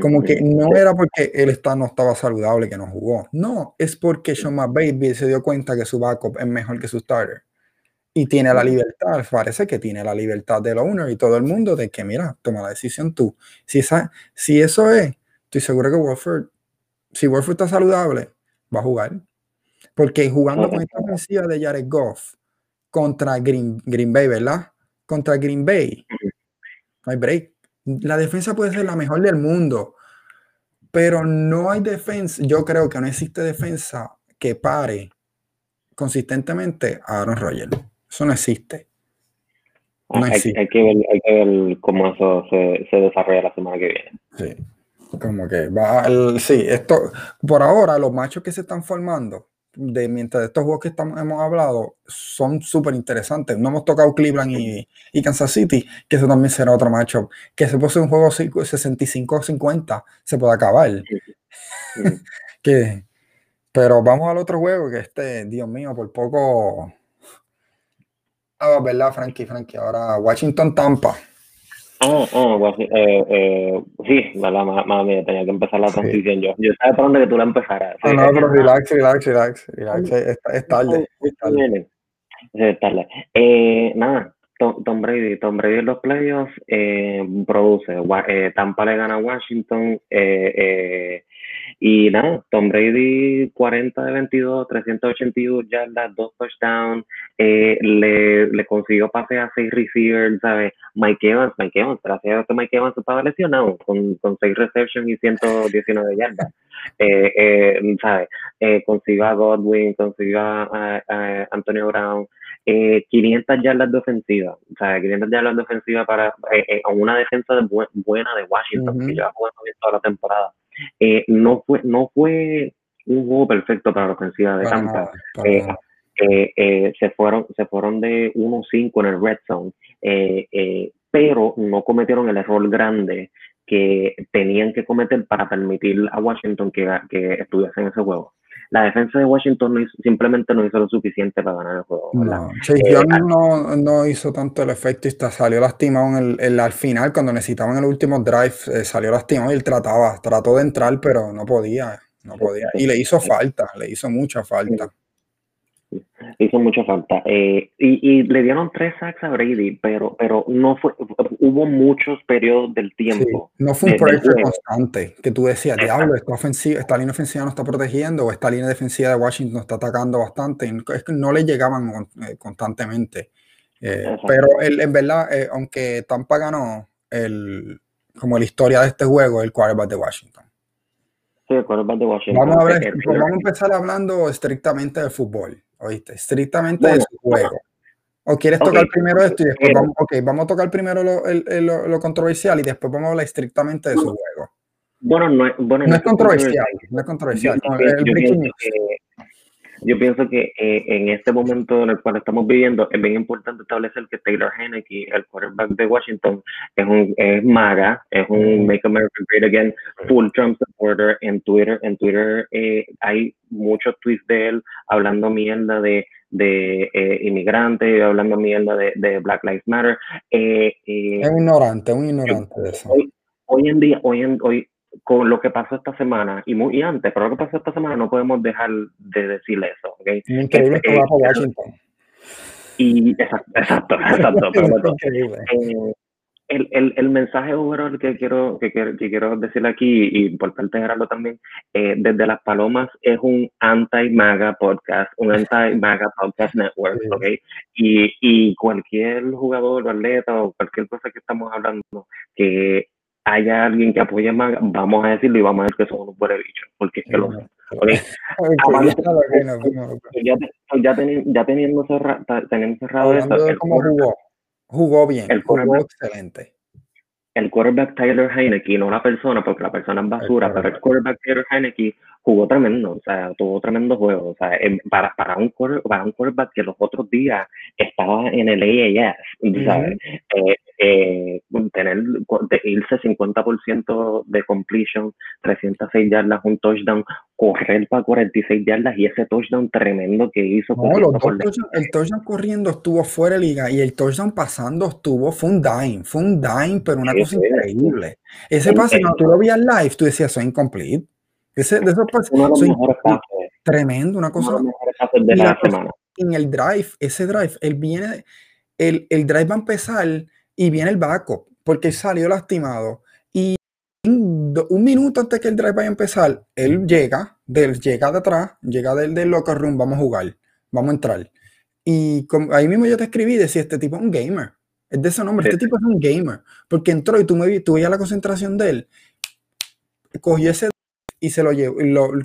Como que no era porque él está, no estaba saludable que no jugó. No, es porque Sean McVay se dio cuenta que su backup es mejor que su starter. Y tiene la libertad, parece que tiene la libertad del owner y todo el mundo de que, mira, toma la decisión tú. Si, esa, si eso es, estoy seguro que Wolford, si Wolford está saludable, va a jugar. Porque jugando con esta ofensiva de Jared Goff contra Green, Green Bay, ¿verdad? Contra Green Bay, no hay break la defensa puede ser la mejor del mundo, pero no hay defensa. Yo creo que no existe defensa que pare consistentemente a Aaron Rodgers. Eso no existe. No hay, existe. Hay, que ver, hay, que ver, cómo eso se, se, desarrolla la semana que viene. Sí, como que va. sí, esto, por ahora, los machos que se están formando de mientras estos juegos que estamos, hemos hablado son súper interesantes. No hemos tocado Cleveland y, y, Kansas City, que eso también será otro matchup. Que se puede un juego 65-50, se puede acabar. que, pero vamos al otro juego, que este, Dios mío, por poco. Ah, ¿verdad, Frankie? Frankie, ahora Washington Tampa. Oh, oh, eh, eh, sí, la, mami, tenía que empezar la transición yo. Yo estaba esperando que tú la empezaras. No, no, pero relax, relax, relax, relax, es, es tarde. Es tarde. Es tarde. Eh, nada, Tom, Brady, Tom Brady en los playoffs eh, produce. Eh, Tampa le gana a Washington. Eh, eh, y nada, Tom Brady 40 de 22, 381 yardas, dos touchdowns, eh, le, le consiguió pase a seis receivers, ¿sabes? Mike Evans, Mike Evans, gracias a que Mike Evans estaba lesionado con, con seis receptions y 119 yardas. Eh, eh, ¿sabes? Eh, consiguió a Godwin, consiguió a, a, Antonio Brown, eh, 500 yardas de ofensiva, o sea, 500 yardas de ofensiva para eh, eh, una defensa de buena de Washington, que lleva jugando bien toda la temporada. Eh, no fue, no fue un juego perfecto para la ofensiva de Tampa. Eh, eh, eh, se fueron se fueron de 1-5 en el red zone, pero no cometieron el error grande que tenían que cometer para permitir a Washington que, que estuviese en ese juego la defensa de Washington simplemente no hizo lo suficiente para ganar el juego. No, Chase Young no, no, hizo tanto el efecto y salió lastimado en el, al final, cuando necesitaban el último drive, salió lastimado y él trataba, trató de entrar, pero no podía. No podía. Y le hizo falta, le hizo mucha falta. Hizo mucha falta. Eh, y, le dieron tres sacks a Brady, pero, pero no fue, hubo muchos periodos del tiempo. no fue un proyecto constante, que tú decías, diablo, esta, ofensiva, esta línea ofensiva no está protegiendo, o esta línea defensiva de Washington está atacando bastante. Es que no le llegaban eh, constantemente. Eh, pero en verdad, aunque Tampa ganó, el, como la historia de este juego, el quarterback de Washington. El de Washington. Vamos a, ver, vamos a empezar hablando estrictamente de fútbol. ¿oíste? Estrictamente de su juego. ¿O quieres tocar primero esto y después vamos, okay, vamos a tocar primero lo, lo, lo, controversial y después vamos a hablar estrictamente de su juego? Bueno, no, bueno, no, es controversial, no es controversial. Yo pienso que eh, en este momento en el cual estamos viviendo es bien importante establecer que Taylor Henneke, el quarterback de Washington, es un es MAGA, es un Make America Great Again, full Trump supporter en Twitter. En Twitter eh, hay muchos tweets de él hablando mierda de de eh, inmigrantes, hablando mierda de, de Black Lives Matter. es un ignorante, un ignorante de eso. Hoy, hoy en día, hoy en hoy con lo que pasó esta semana y muy antes, pero lo que pasó esta semana no podemos dejar de decir eso. ¿okay? Increíble que, va para Washington. Y exacto, exacto, exacto. eh, el, el, el, mensaje overall que quiero, que, que, quiero decir aquí, y importante Gerardo también, eh, desde Las Palomas es un anti-MAGA podcast, un anti-MAGA podcast network, ¿ok? Y, y cualquier jugador o atleta o cualquier cosa que estamos hablando que haya alguien que apoye más, vamos a decirlo y vamos a ver que son unos buenos bichos, porque es que lo son. Ya, teniendo, cerrado, teniendo cerrado esto, jugó, jugó bien, el jugó excelente. el quarterback Tyler Heineke, no la persona, porque la persona es basura, pero el quarterback Tyler Heineke jugó tremendo, o sea, tuvo tremendo juego, o sea, para, para, un, para un quarterback que los otros días estaba en el AAS, ¿sabes? eh, eh, de irse 50% de completion, 306 yardas, un touchdown, correr para 46 yardas y ese touchdown tremendo que hizo. No, los dos el touchdown corriendo estuvo fuera de liga y el touchdown pasando estuvo, fue un dime, fue un dime, pero una cosa increíble. Ese pase, cuando tú lo veías live, tú decías, soy incomplete. Ese, de esos pases, tremendo, una cosa. de la semana. En el drive, ese drive, él viene, el, el drive va a empezar y viene el backup, porque salió lastimado. Y un minuto antes que el drive vaya a empezar, él llega, del, llega de atrás, llega del, del locker room, vamos a jugar, vamos a entrar. Y ahí mismo yo te escribí, decía, este tipo es un gamer. Es de ese nombre, este tipo es un gamer. Porque entró y tú, me, tú veías la concentración de él, cogió ese y se lo llevó,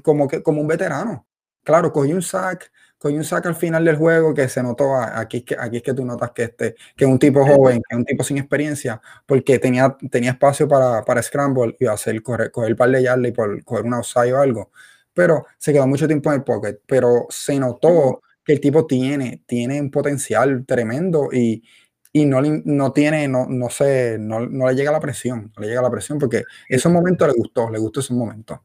como, que, como un veterano. Claro, cogió un sack, cogió un sack al final del juego que se notó, aquí, aquí es que tú notas que, este, que es un tipo joven, que es un tipo sin experiencia, porque tenía, tenía espacio para, para scramble y hacer, correr, coger el par de yardas y por coger un outside o algo, pero se quedó mucho tiempo en el pocket, pero se notó que el tipo tiene, tiene un potencial tremendo y, y no, no tiene, no, no sé, no, no, le llega la presión, no le llega la presión porque esos momentos le gustó, le gustó esos momentos.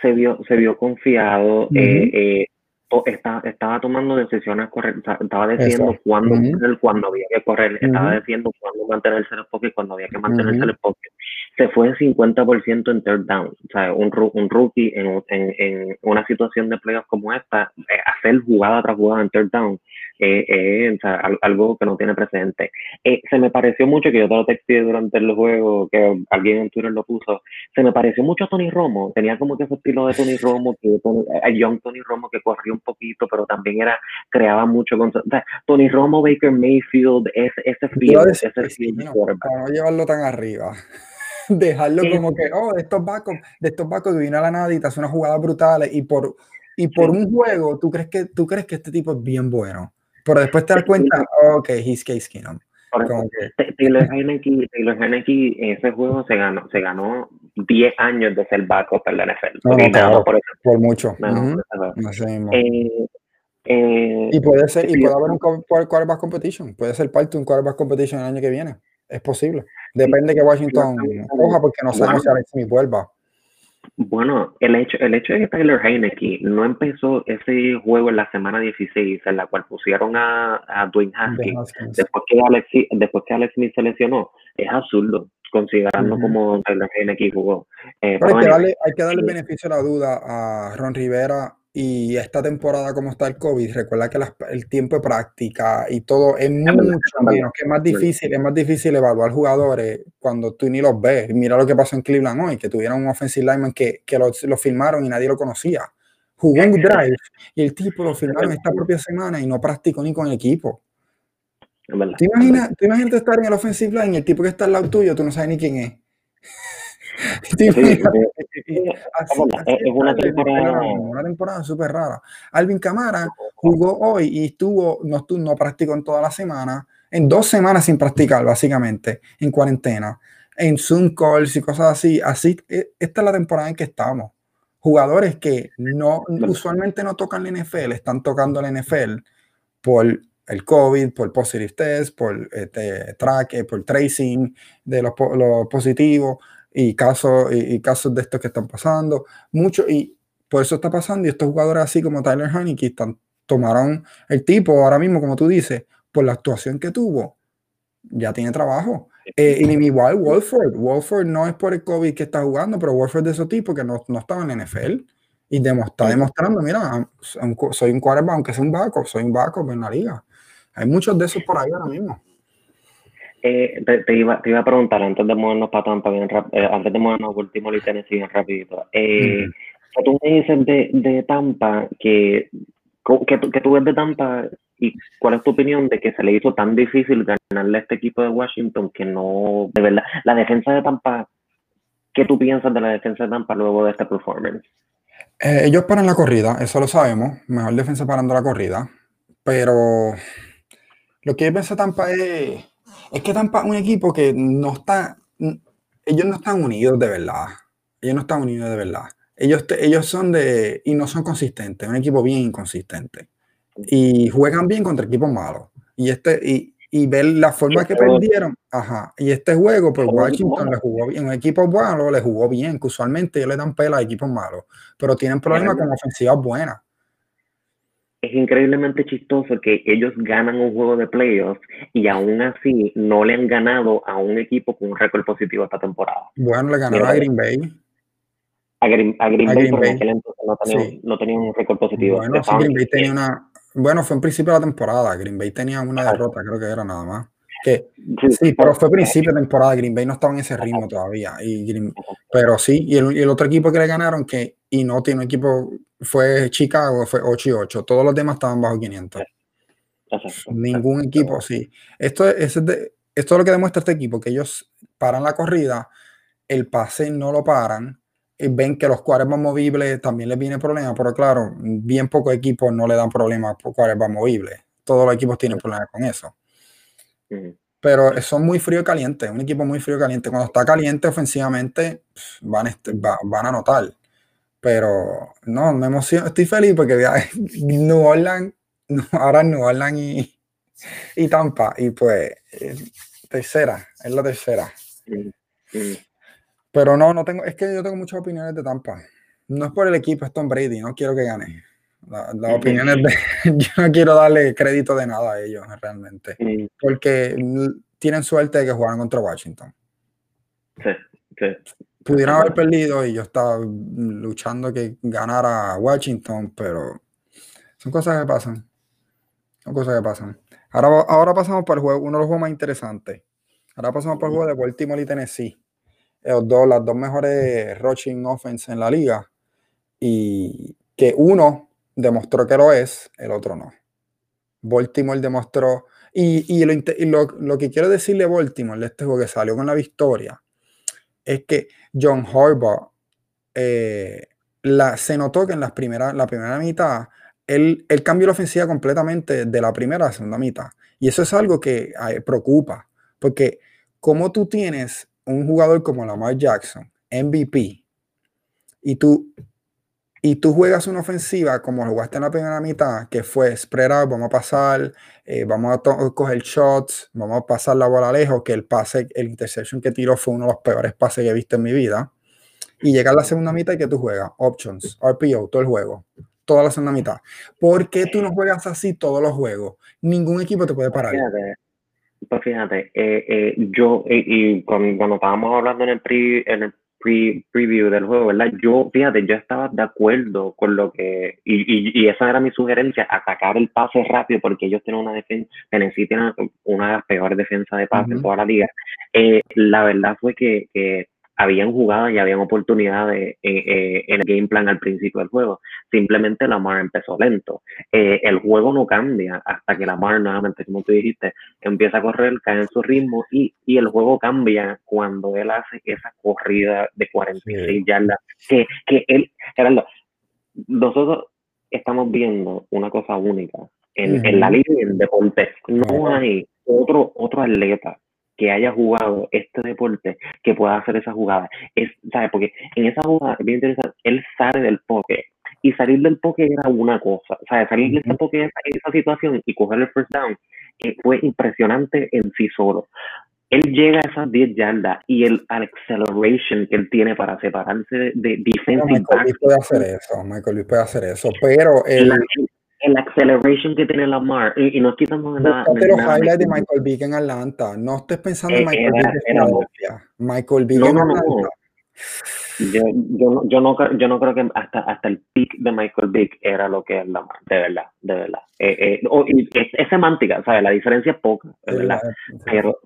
Se vio, se vio confiado, eh, eh, estaba, estaba tomando decisiones correctas, estaba decidiendo cuándo correr, cuando había que correr, estaba decidiendo cuándo mantenerse en el pocket, cuando había que mantenerse en el pocket. Se fue 50% en third down. O sea, un, un rookie en, en, en, una situación de playoffs como esta, eh, hacer jugada tras jugada en third down, eh, eh, algo que no tiene precedente. Eh, se me pareció mucho, que yo te lo texté durante el juego, que alguien en Twitter lo puso, se me pareció mucho a Tony Romo, tenía como que ese estilo de Tony Romo, que a Young Tony Romo que corría un poquito, pero también era, creaba mucho con, Tony Romo, Baker Mayfield, ese, ese field, ese para no llevarlo tan arriba dejarlo como que, oh, de estos vacos, de estos vacos que vino a la nada y te hace unas jugadas brutales y por, y por un juego tú crees que tú crees que este tipo es bien bueno. Pero después te das cuenta, ok, he's Case Keenum. Taylor Heineke, Taylor Heineke, ese juego se ganó, se ganó 10 años de ser backup en la NFL. por, mucho. eh, eh, y puede ser, y puede haber un quarterback competition, puede ser parte de un quarterback competition el año que viene. Es posible. Depende que Washington coja porque no sabemos si Alex Smith vuelva. Bueno, el hecho, el hecho de que Tyler Heineke no empezó ese juego en la semana 16, en la cual pusieron a, a Dwayne Haskins, después que, Alex, después que Alex Smith se lesionó, es absurdo, considerando como Tyler Heineke jugó. Eh, hay, que darle, hay que darle beneficio de la duda a Ron Rivera y esta temporada, como está el COVID, recuerda que el tiempo de práctica y todo es mucho menos, que es más difícil, es más difícil evaluar jugadores cuando tú ni los ves. Mira lo que pasó en Cleveland hoy, que tuvieron un offensive lineman que, que lo, lo filmaron y nadie lo conocía. Jugó un drive y el tipo lo filmaron esta propia semana y no practicó ni con el equipo. ¿Te imaginas, ¿Te imaginas estar en el offensive line y el tipo que está al lado tuyo, tú no sabes ni quién es? es una temporada. Una temporada súper rara. Alvin Camara jugó hoy y estuvo, no, no practicó en toda la semana, en dos semanas sin practicar, básicamente, en cuarentena, en Zoom calls y cosas así. Así, e, esta es la temporada en que estamos. Jugadores que no, usualmente no tocan la NFL, están tocando la NFL por el COVID, por positive test, por este, track, por tracing de los, los positivos y casos, y, casos de estos que están pasando, mucho, y por eso está pasando, y estos jugadores así como Tyler Haneke están, tomaron el tipo ahora mismo, como tú dices, por la actuación que tuvo, ya tiene trabajo. Eh, y igual Wolford, Wolford no es por el COVID que está jugando, pero Wolford de ese tipo que no, no estaba en la NFL y está demostrando, mira, soy un quarterback, aunque sea un backup, soy un backup en la liga. Hay muchos de esos por ahí ahora mismo. Eh, te, iba, te iba a preguntar antes de movernos para Tampa, bien eh, antes de movernos último y Tennessee bien rapidito. Eh, Tú me dices de, de Tampa que, que, que, tú ves de Tampa y cuál es tu opinión de que se le hizo tan difícil ganarle a este equipo de Washington que no, de verdad, la defensa de Tampa, ¿qué tú piensas de la defensa de Tampa luego de este performance? Eh, ellos paran la corrida, eso lo sabemos, mejor defensa parando la corrida, pero lo que yo pienso de Tampa es es que Tampa un equipo que no está, ellos no están unidos de verdad. Ellos no están unidos de verdad. Ellos, ellos son de, y no son consistentes, un equipo bien inconsistente. Y juegan bien contra equipos malos. Y este, y, y ver la forma que perdieron, ajá. Y este juego, pues Washington le jugó bien, un equipo malo le jugó bien, que usualmente ellos le dan pela a equipos malos, pero tienen problemas con ofensivas buenas es increíblemente chistoso que ellos ganan un juego de playoffs y aún así no le han ganado a un equipo con un récord positivo esta temporada. Bueno, le ganaron a Green Bay. A Green, a Green, Bay, no tenía, no tenía, un récord positivo. Bueno, sí, Green Bay tenía una. Bueno, fue en principio de la temporada. Green Bay tenía una derrota, creo que era nada más. Que, sí, pero fue principio de temporada. Green Bay no estaba en ese ritmo todavía. Y pero sí, y el, y el, otro equipo que le ganaron, que y no tiene equipo fue Chicago, fue 8 y 8. Todos los demás estaban bajo 500. Ningún equipo, sí. Esto es, esto es lo que demuestra este equipo, que ellos paran la corrida, el pase no lo paran, y ven que los más movibles también les viene problema, pero claro, bien pocos equipos no le dan problemas por más movibles. Todos los equipos tienen problemas con eso. Pero son muy frío y caliente, un equipo muy frío y caliente. Cuando está caliente ofensivamente, van, van a notar. Pero no, me emociono, estoy feliz porque New Orleans, ahora New Orleans y, y Tampa, y pues tercera, es la tercera. Pero no, no tengo, es que yo tengo muchas opiniones de Tampa. No es por el equipo, es Tom Brady, no quiero que gane. Las opiniones de, yo no quiero darle crédito de nada a ellos realmente, porque tienen suerte de que jugaran contra Washington. Sí, sí pudieran haber perdido y yo estaba luchando que ganara Washington, pero son cosas que pasan. Son cosas que pasan. Ahora, ahora pasamos para el juego, uno de los juegos más interesantes. Ahora pasamos para el juego de Baltimore y Tennessee. Los dos, las dos mejores rushing offense en la liga. Y que uno demostró que lo es, el otro no. Baltimore demostró. Y, lo, lo, que quiero decirle a Baltimore de este juego que salió con la victoria es que John Harbaugh eh, se notó que en las primeras, la primera mitad él, él, cambió la ofensiva completamente de la primera a la segunda mitad. Y eso es algo que preocupa, porque como tú tienes un jugador como Lamar Jackson, MVP y tú, y tú juegas una ofensiva como jugaste en la primera mitad, que fue spread out, vamos a pasar, eh, vamos a coger shots, vamos a pasar la bola lejos, que el pase, el interception que tiró fue uno de los peores pases que he visto en mi vida. Y llega la segunda mitad y que tú juegas options, RPO, todo el juego, toda la segunda mitad. ¿Por qué tú no juegas así todos los juegos? Ningún equipo te puede parar. Pues fíjate, eh, eh, yo, eh, y cuando, estábamos hablando en el, pre, en el pre, preview del juego, ¿verdad? Yo, fíjate, yo estaba de acuerdo con lo que, y, y, y esa era mi sugerencia, atacar el pase rápido, porque ellos tienen una defensa, Tennessee tiene una de las peores defensas de pase en toda la liga. la verdad fue que, que habían jugado y habían oportunidades eh, en el game plan al principio del juego. Simplemente Lamar empezó lento. Eh, el juego no cambia hasta que Lamar nuevamente, como tú dijiste, empieza a correr, cae en su ritmo y, y el juego cambia cuando él hace esa corrida de 46 yardas. Que, que él, Gerardo, nosotros estamos viendo una cosa única. En, en la liga en deporte no hay otro, otro atleta que haya jugado este deporte que pueda hacer esa jugada. Es, ¿sabes? Porque en esa jugada, bien interesante, él sale del poke y salir del poke era una cosa, ¿sabes? Salir del poke en esa situación y coger el first down que fue impresionante en sí solo. Él llega a esas 10 yardas y el acceleration que él tiene para separarse de, de defensive Michael puede hacer eso, Michael Luis puede hacer eso, pero el, el acceleration que tiene Lamar, y, y no quitamos nada. Pero highlight de Michael Vick en Atlanta. No estés pensando en eh, Michael Vick en Atlanta. Michael Vick en Atlanta. Yo, yo, yo, no, yo no creo que hasta, hasta el peak de Michael Vick era lo que es Lamar, de verdad, de verdad. Eh, eh, es, es, semántica, ¿sabes? La diferencia es poca, de verdad. Pero,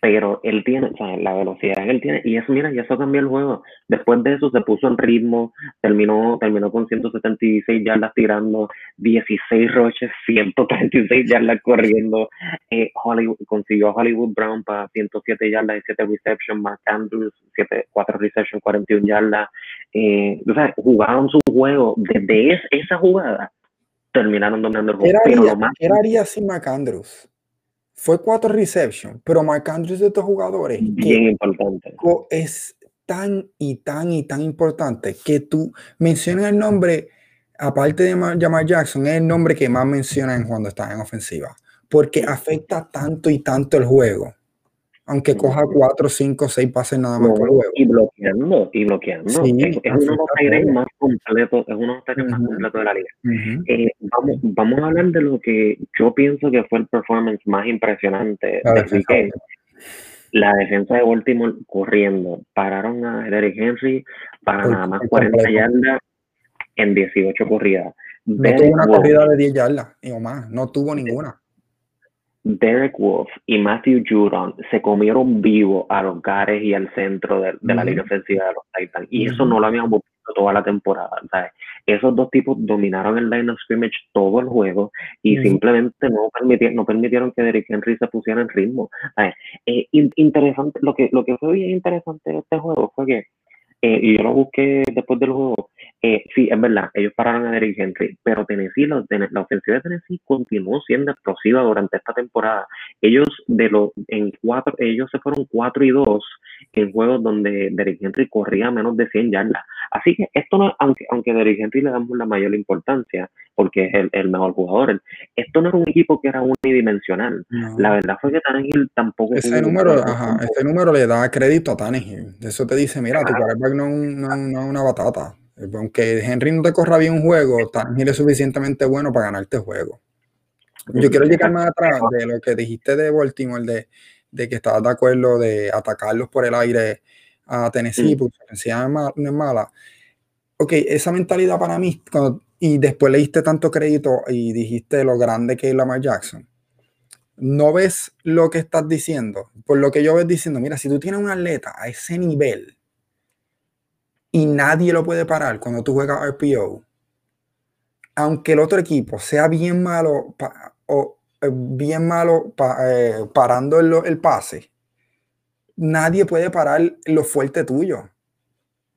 pero él tiene, o sea, la velocidad que él tiene, y eso, mira, y eso cambió el juego. Después de eso se puso en ritmo, terminó, terminó con 176 yardas tirando, 16 roches, 136 yardas corriendo, eh, Hollywood, consiguió a Hollywood Brown para 107 yardas y 7 receptions, Mark Andrews, 7, 4 receptions, 41 yardas, eh, o sea, jugaron su juego, desde esa jugada terminaron dominando el juego. ¿Qué haría, sin Mark Andrews? Fue cuatro reception, pero Mark Andrews de estos jugadores bien importante. Es tan y tan y tan importante que tú mencionas el nombre, aparte de Jamar Jackson, es el nombre que más mencionan cuando estás en ofensiva, porque afecta tanto y tanto el juego aunque coja cuatro, cinco, seis pases nada más por juego. Y bloqueando, y bloqueando. es, uno de los más completos, es uno de los más completos de la liga. Eh, vamos, vamos a hablar de lo que yo pienso que fue el performance más impresionante la del weekend. La defensa de Baltimore corriendo. Pararon a Derrick Henry para nada más 40 yardas en 18 corridas. No tuvo una corrida de 10 yardas o más, no tuvo ninguna. Derek Wolf y Matthew Judon se comieron vivo a los Gares y al centro de, la línea ofensiva de los Titans. Y eso no lo habíamos visto toda la temporada. Esos dos tipos dominaron el line of scrimmage todo el juego y simplemente no permitieron, no permitieron que Derek Henry se pusiera en ritmo. Eh, interesante, lo que, lo que fue bien interesante de este juego fue que, eh, y yo lo busqué después del juego, eh, sí, es verdad, ellos pararon a Derrick Henry, pero Tennessee, la, la ofensiva de Tennessee continuó siendo explosiva durante esta temporada. Ellos de los en cuatro, ellos se fueron 4 y 2 en juegos donde Derrick Henry corría menos de 100 yardas. Así que esto no, aunque, aunque Derrick Henry le damos la mayor importancia, porque es el, el mejor jugador, esto no era un equipo que era unidimensional. La verdad fue que Tannehill tampoco... Ese número, ajá, ese número le da crédito a Tannehill. Eso te dice, mira, tu quarterback no, no, no es una batata. Aunque Henry no te corra bien un juego, Tannehill es suficientemente bueno para ganarte el juego. Yo quiero llegar más atrás de lo que dijiste de Baltimore, de, de que estabas de acuerdo de atacarlos por el aire a Tennessee, porque Tennessee no es mala. Ok, esa mentalidad para mí, y después le diste tanto crédito y dijiste lo grande que es Lamar Jackson, no ves lo que estás diciendo. Por lo que yo ves diciendo, mira, si tú tienes un atleta a ese nivel, y nadie lo puede parar cuando tú juegas RPO, aunque el otro equipo sea bien malo o eh, bien malo eh, parando el, pase, nadie puede parar lo fuerte tuyo.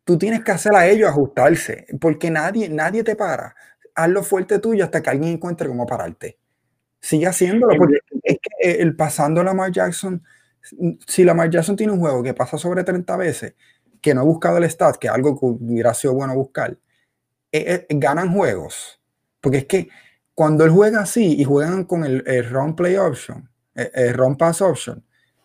Tú tienes que hacer a ellos ajustarse, porque nadie, nadie te para. Haz lo fuerte tuyo hasta que alguien encuentre cómo pararte. Sigue haciéndolo, porque es que el pasando la Lamar Jackson, si Lamar Jackson tiene un juego que pasa sobre 30 veces, que no he buscado el stat, que es algo que hubiera sido bueno buscar, eh, eh, ganan juegos. Porque es que cuando él juega así y juegan con el, el run play option, el, run pass option,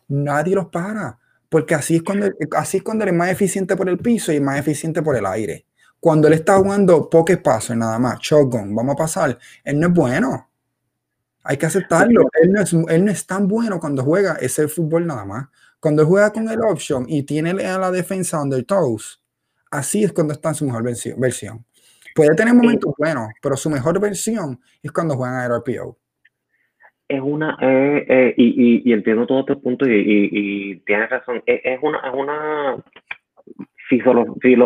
nadie los para. Porque así es, cuando, así es cuando él es más eficiente por el piso y más eficiente por el aire. Cuando él está jugando poke paso nada más, shotgun, vamos a pasar, él no es bueno. Hay que aceptarlo. Él no, es, él no es tan bueno cuando juega ese fútbol nada más. Cuando juega con el option y tiene a la defensa under toes, así es cuando está en su mejor versión. Puede tener momentos buenos, pero su mejor versión es cuando juegan a RPO. Es una, eh, eh, y, y, entiendo todos tus puntos y, y, tienes razón, es, es una, es una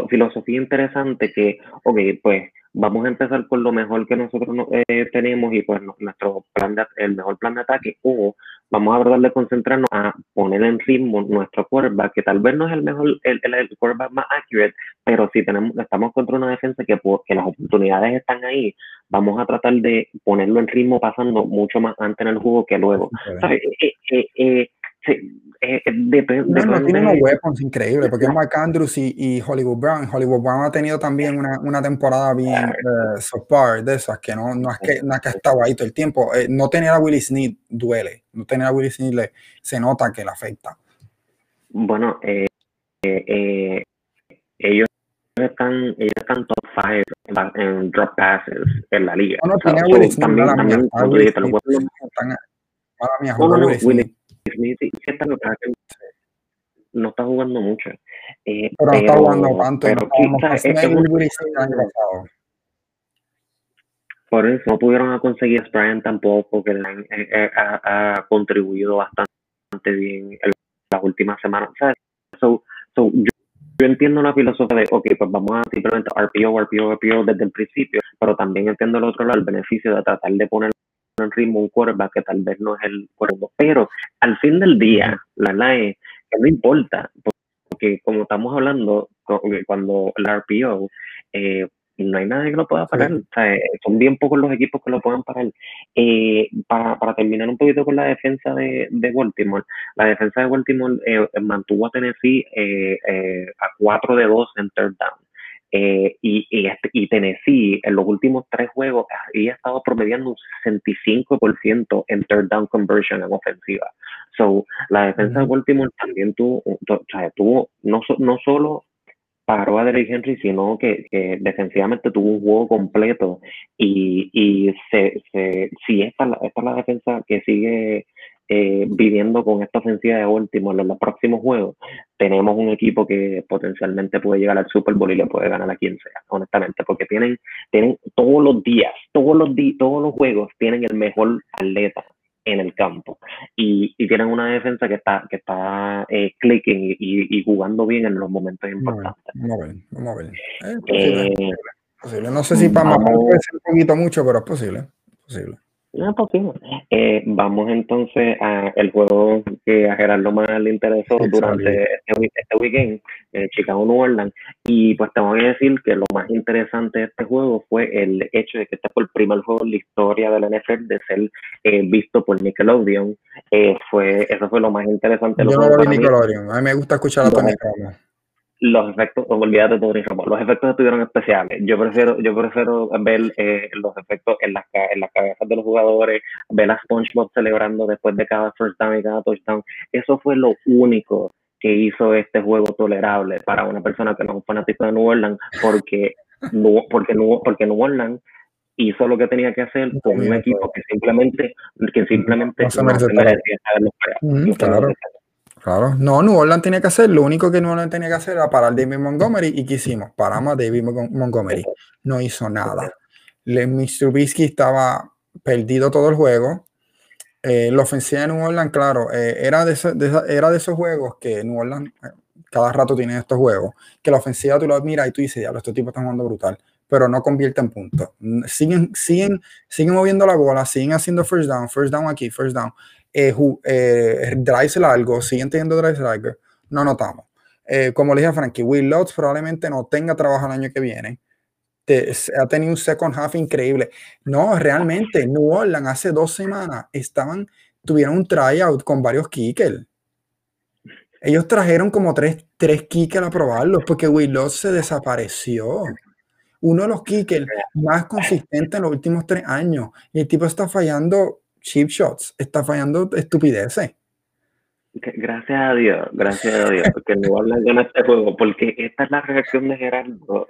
filosofía interesante que, ok, pues vamos a empezar con lo mejor que nosotros eh, tenemos y pues nuestro plan de, el mejor plan de ataque o vamos a tratar de concentrarnos a poner en ritmo nuestro quarterback que tal vez no es el mejor el, el, quarterback más accurate pero si tenemos estamos contra una defensa que, que las oportunidades están ahí vamos a tratar de ponerlo en ritmo pasando mucho más antes en el juego que luego. Eh, eh, Sí, eh, eh depende. No, no, tiene unos weapons increíbles, porque es Mark Andrews y, Hollywood Brown. Hollywood Brown ha tenido también una, una temporada bien uh, de esas, que no, no, es que, no es que ha estado ahí todo el tiempo. Eh, no tener a Willie Sneed duele. No tener a Willie Sneed le, se nota que le afecta. Bueno, eh, ellos están, ellos están top 5 en, drop passes en la liga. No, no, tiene a Willie Sneed. También, también, Willie no está jugando mucho. Eh, pero, no está jugando tanto. Pero por eso no pudieron conseguir a Brian tampoco, que eh, eh, ha, contribuido bastante bien en las últimas semanas. So, so, yo, entiendo la filosofía de, ok, pues vamos a simplemente RPO, RPO, RPO desde el principio, pero también entiendo el otro lado, el beneficio de tratar de poner en ritmo un quarterback que tal vez no es el quarterback. Pero al fin del día, la es que no importa, porque como estamos hablando, cuando el RPO, eh, no hay nadie que lo pueda parar. son bien pocos los equipos que lo puedan parar. Eh, para, para, terminar un poquito con la defensa de, de Baltimore, la defensa de Baltimore eh, mantuvo a Tennessee a 4 de 2 en third down. Eh, y, y, este, y, Tennessee en los últimos tres juegos había estado promediando un 65% en third down conversion en ofensiva. So, la defensa de Baltimore también tuvo, o sea, tuvo no, no solo paró a Derrick Henry, sino que, que, defensivamente tuvo un juego completo y, y se, se, si esta, esta es la defensa que sigue eh, viviendo con esta ofensiva de último en los próximos juegos, tenemos un equipo que potencialmente puede llegar al Super Bowl y le puede ganar a quien sea, honestamente, porque tienen, tienen todos los días, todos los, días, todos los juegos tienen el mejor atleta en el campo y, y tienen una defensa que está que está eh, clicking y, y, jugando bien en los momentos importantes. Vamos a ver, vamos a ver. Eh, posible, No sé si para más puede ser un poquito mucho, pero es posible. posible. No, Eh, vamos entonces a el juego que a Gerardo más le interesó durante este, este, weekend, eh, Chicago New Orleans. Y pues tengo que decir que lo más interesante de este juego fue el hecho de que este fue el primer juego en la historia del NFL de ser eh, visto por Nickelodeon. Eh, fue, eso fue lo más interesante. Yo no lo vi Nickelodeon, a mí me gusta escuchar a Tony los efectos, olvídate de Tony Romo, los efectos estuvieron especiales. Yo prefiero, yo prefiero ver eh, los efectos en las, en las cabezas de los jugadores, ver a SpongeBob celebrando después de cada first down y cada touchdown. Eso fue lo único que hizo este juego tolerable para una persona que no es un fanático de New Orleans, porque, porque, porque New Orleans hizo lo que tenía que hacer con un equipo que simplemente, que simplemente no se merecía claro. Claro, no, New Orleans tenía que hacer, lo único que New Orleans tenía que hacer era parar David Montgomery y ¿qué hicimos? Paramos a David Montgomery, no hizo nada. Le, Mr. Bisky estaba perdido todo el juego. Eh, la ofensiva de New Orleans, claro, eh, era, de era de esos juegos que New Orleans eh, cada rato tiene estos juegos, que la ofensiva tú lo miras y tú dices, ya, estos tipos están jugando brutal, pero no convierte en puntos. Siguen, siguen, siguen moviendo la bola, siguen haciendo first down, first down aquí, first down eh, eh, drives largo, siguen teniendo drives largos, no notamos. Eh, como le dije a Frankie, Will Lutz probablemente no tenga trabajo el año que viene. ha tenido un second half increíble. No, realmente, New Orleans hace dos semanas estaban, tuvieron un tryout con varios kickers. Ellos trajeron como tres, tres kickers a probarlos porque Will se desapareció. Uno de los kickers más consistentes en los últimos tres años. Y el tipo está fallando chip shots, está fallando estupideces. Gracias a Dios, gracias a Dios, que no hablan de este juego, porque esta es la reacción de Gerardo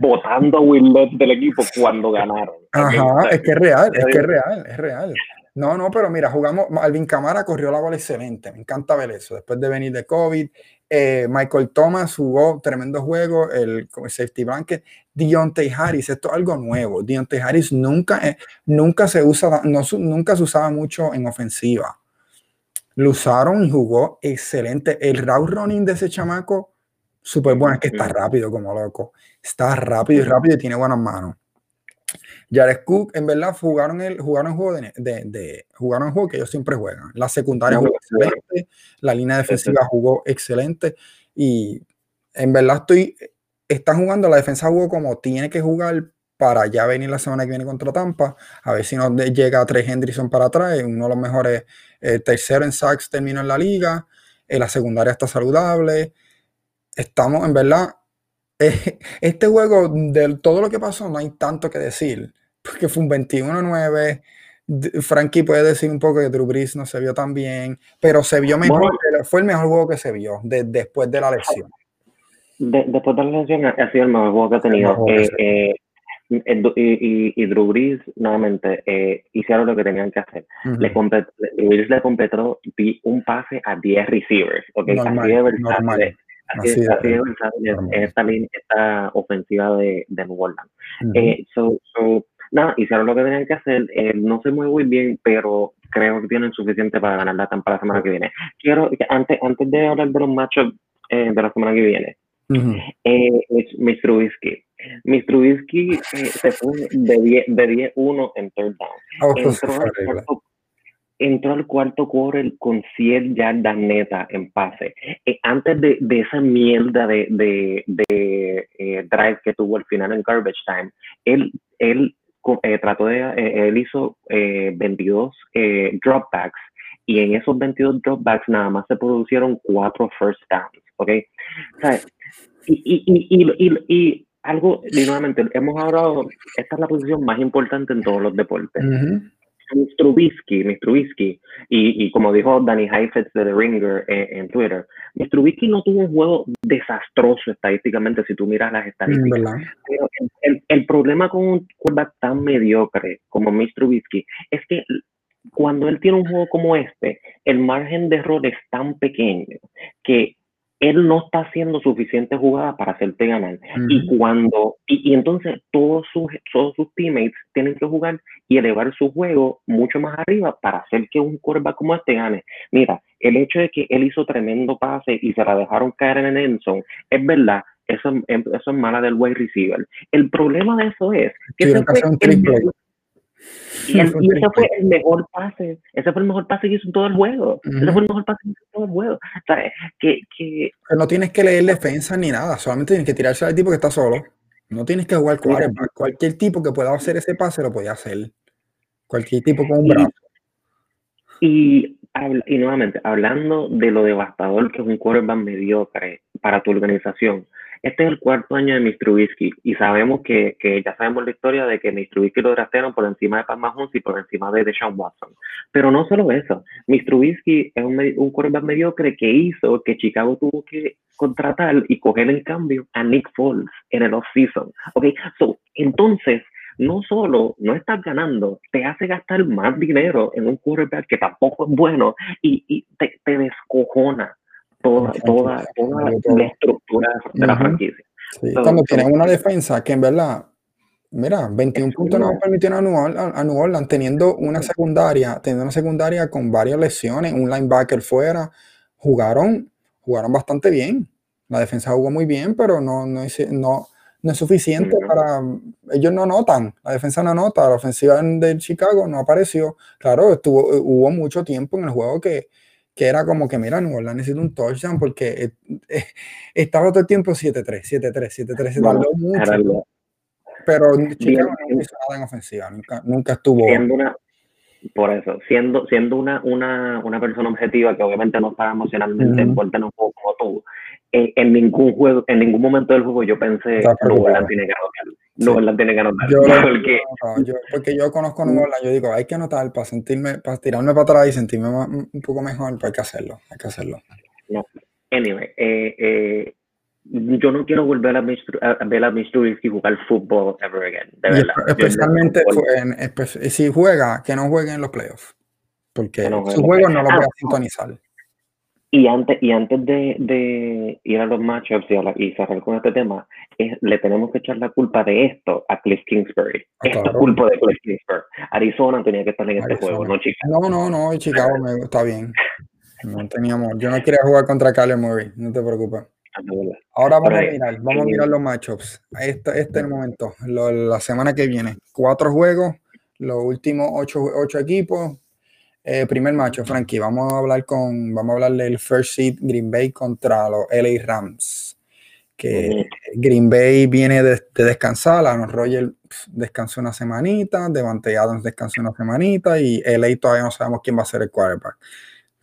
votando a Will del equipo cuando ganaron. Ajá, es que es real, es que es real, es real. No, no, pero mira, jugamos, Alvin Camara corrió la bola excelente, me encanta ver eso, después de venir de COVID. Eh, Michael Thomas jugó tremendo juego, el, safety blanket. Deontay Harris, esto es algo nuevo. Deontay Harris nunca, eh, nunca, se usa, no, nunca se usaba mucho en ofensiva. Lo usaron y jugó excelente. El route running de ese chamaco, súper bueno, es que está rápido como loco. Está rápido y rápido y tiene buenas manos. Jared Cook, en verdad, jugaron el, jugaron juego de, de, jugaron el juego que ellos siempre juegan. La secundaria jugó excelente, la línea defensiva jugó excelente y en verdad estoy, están jugando, la defensa jugó como tiene que jugar para ya venir la semana que viene contra Tampa, a ver si nos llega a tres Hendrickson para atrás, uno de los mejores, eh, tercero en sacks terminó en la liga, eh, la secundaria está saludable, estamos en verdad, este juego, de todo lo que pasó, no hay tanto que decir, porque fue un 21-9. Frankie puede decir un poco que Drew Brees no se vio tan bien, pero se vio mejor, fue el mejor juego que se vio después de la lesión. Después de la lesión ha sido el mejor juego que ha tenido. Eh, eh, y, y, Drew Brees, nuevamente, eh, hicieron lo que tenían que hacer. le Drew Brees le completó un pase a 10 receivers. Okay, normal, así Así, esta, esta ofensiva de, de New Orleans. eh, so, so, nada, hicieron lo que tenían que hacer. Eh, no sé muy, bien, pero creo que tienen suficiente para ganar la Tampa la semana que viene. Quiero, antes, antes de hablar de los matchups eh, de la semana que viene, eh, Mr. Whiskey. Mr. Whiskey eh, se fue de 10-1 en third down. Oh, entró al cuarto quarter con 100 yardas neta en pase. Eh, antes de, de, esa mierda de, de, de eh, drive que tuvo al final en garbage time, él, él eh, trató de, él hizo 22 dropbacks y en esos 22 dropbacks nada más se producieron 4 first downs, ¿ok? y, y, y, y, y algo, nuevamente, hemos hablado, esta es la posición más importante en todos los deportes. Mr. Trubisky, Mr. Trubisky, y, y, como dijo Danny Heifetz de The Ringer en, Twitter, Mr. Trubisky no tuvo un juego desastroso estadísticamente si tú miras las estadísticas. Pero el, el, problema con un quarterback tan mediocre como Mr. Trubisky es que cuando él tiene un juego como este, el margen de error es tan pequeño que él no está haciendo suficiente jugada para hacerte ganar. Y cuando, y, entonces todos sus, todos sus teammates tienen que jugar y elevar su juego mucho más arriba para hacer que un quarterback como este gane. Mira, el hecho de que él hizo tremendo pase y se la dejaron caer en el Enson, es verdad, eso, eso es mala del wide receiver. El problema de eso es que y, ese fue el mejor pase, ese fue el mejor pase que hizo en todo el juego. Ese fue el mejor pase que hizo en todo el juego. Que, que... no tienes que leer defensa ni nada, solamente tienes que tirarse al tipo que está solo. No tienes que jugar quarterback. Cualquier tipo que pueda hacer ese pase lo podía hacer. Cualquier tipo con un brazo. Y, y nuevamente, hablando de lo devastador que es un quarterback mediocre para tu organización, este es el cuarto año de Mr. Trubisky y sabemos que, que, ya sabemos la historia de que Mr. Trubisky lo draftearon por encima de Pat Mahomes y por encima de Deshaun Watson. Pero no solo eso, Mr. Trubisky es un, un mediocre que hizo que Chicago tuvo que contratar y coger en cambio a Nick Foles en el off-season. Okay, so, entonces, no solo no estás ganando, te hace gastar más dinero en un quarterback que tampoco es bueno y, y te, te descojona toda, toda, toda la estructura de la franquicia. cuando tienen una defensa que en verdad, mira, 21 puntos no permitieron a New, Orleans, teniendo una secundaria, teniendo una secundaria con varias lesiones, un linebacker fuera, jugaron, jugaron bastante bien. La defensa jugó muy bien, pero no, no, no, no es suficiente para. Ellos no notan, la defensa no nota, la ofensiva de Chicago no apareció. Claro, estuvo, hubo mucho tiempo en el juego que, que era como que, mira, New Orleans necesita un touchdown porque eh, eh, estaba todo el tiempo 7-3, 7-3, 7-3, se tardó mucho. Pero Chicago no hizo nada en ofensiva, nunca, nunca estuvo. Siendo una, por eso, siendo, siendo una, una, una persona objetiva que obviamente no está emocionalmente envuelta en un juego como tú, eh, en ningún juego, en ningún momento del juego yo pensé, Nuevo Orleans tiene que anotar. Nuevo Orleans tiene que anotar. Yo, porque... yo, porque yo conozco Nuevo Orleans, yo digo, hay que anotar para sentirme, para tirarme para atrás y sentirme un poco mejor, pues hay que hacerlo, hay que hacerlo. No. Anyway, eh, eh, yo no quiero volver a, a ver a Mr. y jugar fútbol ever again, de verdad. Especialmente si juega, que no juegue en los playoffs. Porque su juego no lo voy a ah, sintonizar. Y antes, y antes de, de ir a los matchups y, y, cerrar con este tema, le tenemos que echar la culpa de esto a Cliff Kingsbury. Ah, esto es culpa de Cliff Kingsbury. Arizona tenía que estar en este juego, no Chicago. No, no, no, Chicago me, está bien. No teníamos, yo no quería jugar contra Kyler Murray, no te preocupes. Ahora vamos a mirar, vamos a mirar los matchups. Este, este es el momento, la semana que viene. Cuatro juegos, los últimos ocho, ocho equipos. Eh, primer macho, Frankie, vamos a hablar con, vamos a hablar del first seed Green Bay contra los LA Rams. Que Green Bay viene de, descansar, Aaron Rodgers descansó una semanita, Devante Adams descansó una semanita y LA todavía no sabemos quién va a ser el quarterback.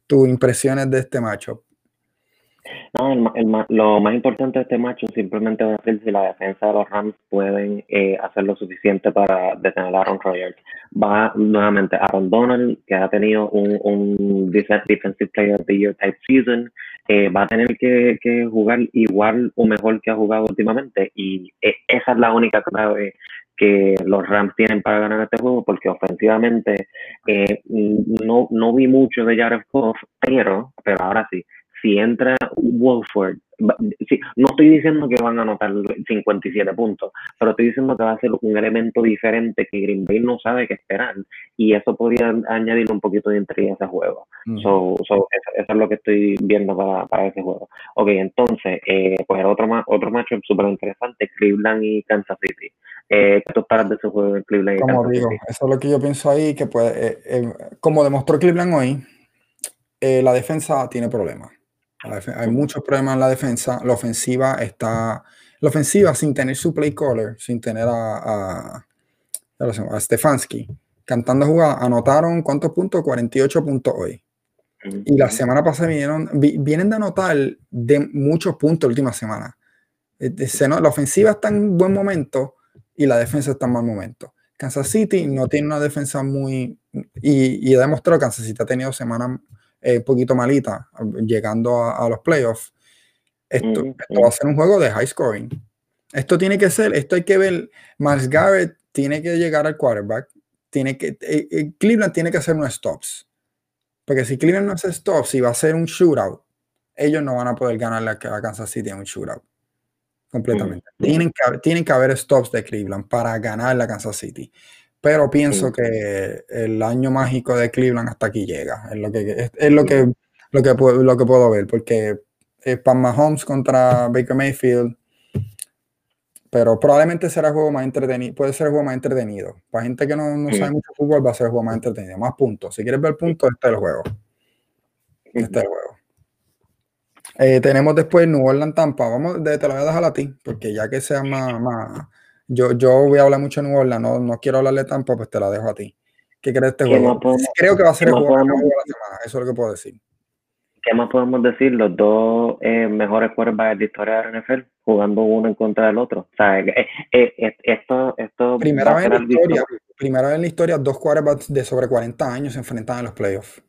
¿Tus impresiones de este matchup? No, el, lo más importante de este macho simplemente va a ser si la defensa de los Rams pueden eh, hacer lo suficiente para detener a Aaron Rodgers. Va nuevamente Aaron Donald, que ha tenido un, un Defensive Player of the Year type season, eh, va a tener que, que, jugar igual o mejor que ha jugado últimamente. Y eh, esa es la única clave que los Rams tienen para ganar este juego, porque ofensivamente no, no vi mucho de Jared Goff, pero, pero ahora sí si entra Wolford, no estoy diciendo que van a anotar 57 puntos, pero estoy diciendo que va a ser un elemento diferente que Green Bay no sabe qué esperar y eso podría añadir un poquito de intriga a ese juego. eso, es lo que estoy viendo para, para ese juego. Ok, entonces, eh, pues otro, otro matchup súper interesante, Cleveland y Kansas City. Eh, ¿Qué tú de ese juego de Cleveland y Como digo, eso es lo que yo pienso ahí, que puede, eh, eh, como demostró Cleveland hoy, la defensa tiene problemas hay muchos problemas en la defensa. La ofensiva está. La ofensiva, sin tener su play caller, sin tener a, a, Stefanski cantando jugada, anotaron cuántos puntos? 48 puntos hoy. Y la semana pasada vinieron, vienen de anotar de muchos puntos la última semana. Eh, la ofensiva está en buen momento y la defensa está en mal momento. Kansas City no tiene una defensa muy. Y, y ha demostrado que Kansas City ha tenido semanas un poquito malita llegando a, los playoffs. Esto, va a ser un juego de high scoring. Esto tiene que ser, esto hay que ver. Miles Garrett tiene que llegar al quarterback. Tiene que, eh, eh, Cleveland tiene que hacer unos stops. Porque si Cleveland no hace stops y va a ser un shootout, ellos no van a poder ganar a, Kansas City en un shootout. Completamente. Tienen, que, tienen que haber stops de Cleveland para ganar la Kansas City pero pienso que el año mágico de Cleveland hasta aquí llega. Es lo que, es, lo que, lo que, puedo, lo que puedo ver, porque es Pan Mahomes contra Baker Mayfield, pero probablemente será el juego más entretenido, puede ser el juego más entretenido. Para gente que no, no sabe mucho fútbol, va a ser el juego más entretenido, más puntos. Si quieres ver puntos, este es el juego. Este es el juego. Eh, tenemos después New Orleans Tampa. Vamos, te lo voy a dejar a ti, porque ya que sea más, más yo, yo voy a hablar mucho de New Orleans, no, no quiero hablarle tanto, pues te la dejo a ti. ¿Qué crees de este juego? Creo que va a ser el juego de la semana, eso es lo que puedo decir. ¿Qué más podemos decir? Los dos eh, mejores quarterbacks de la historia de la NFL jugando uno en contra del otro. O sea, eh, eh, esto, esto primera vez, en la historia, primera vez en la historia, dos quarterbacks de sobre 40 años se enfrentan en los playoffs.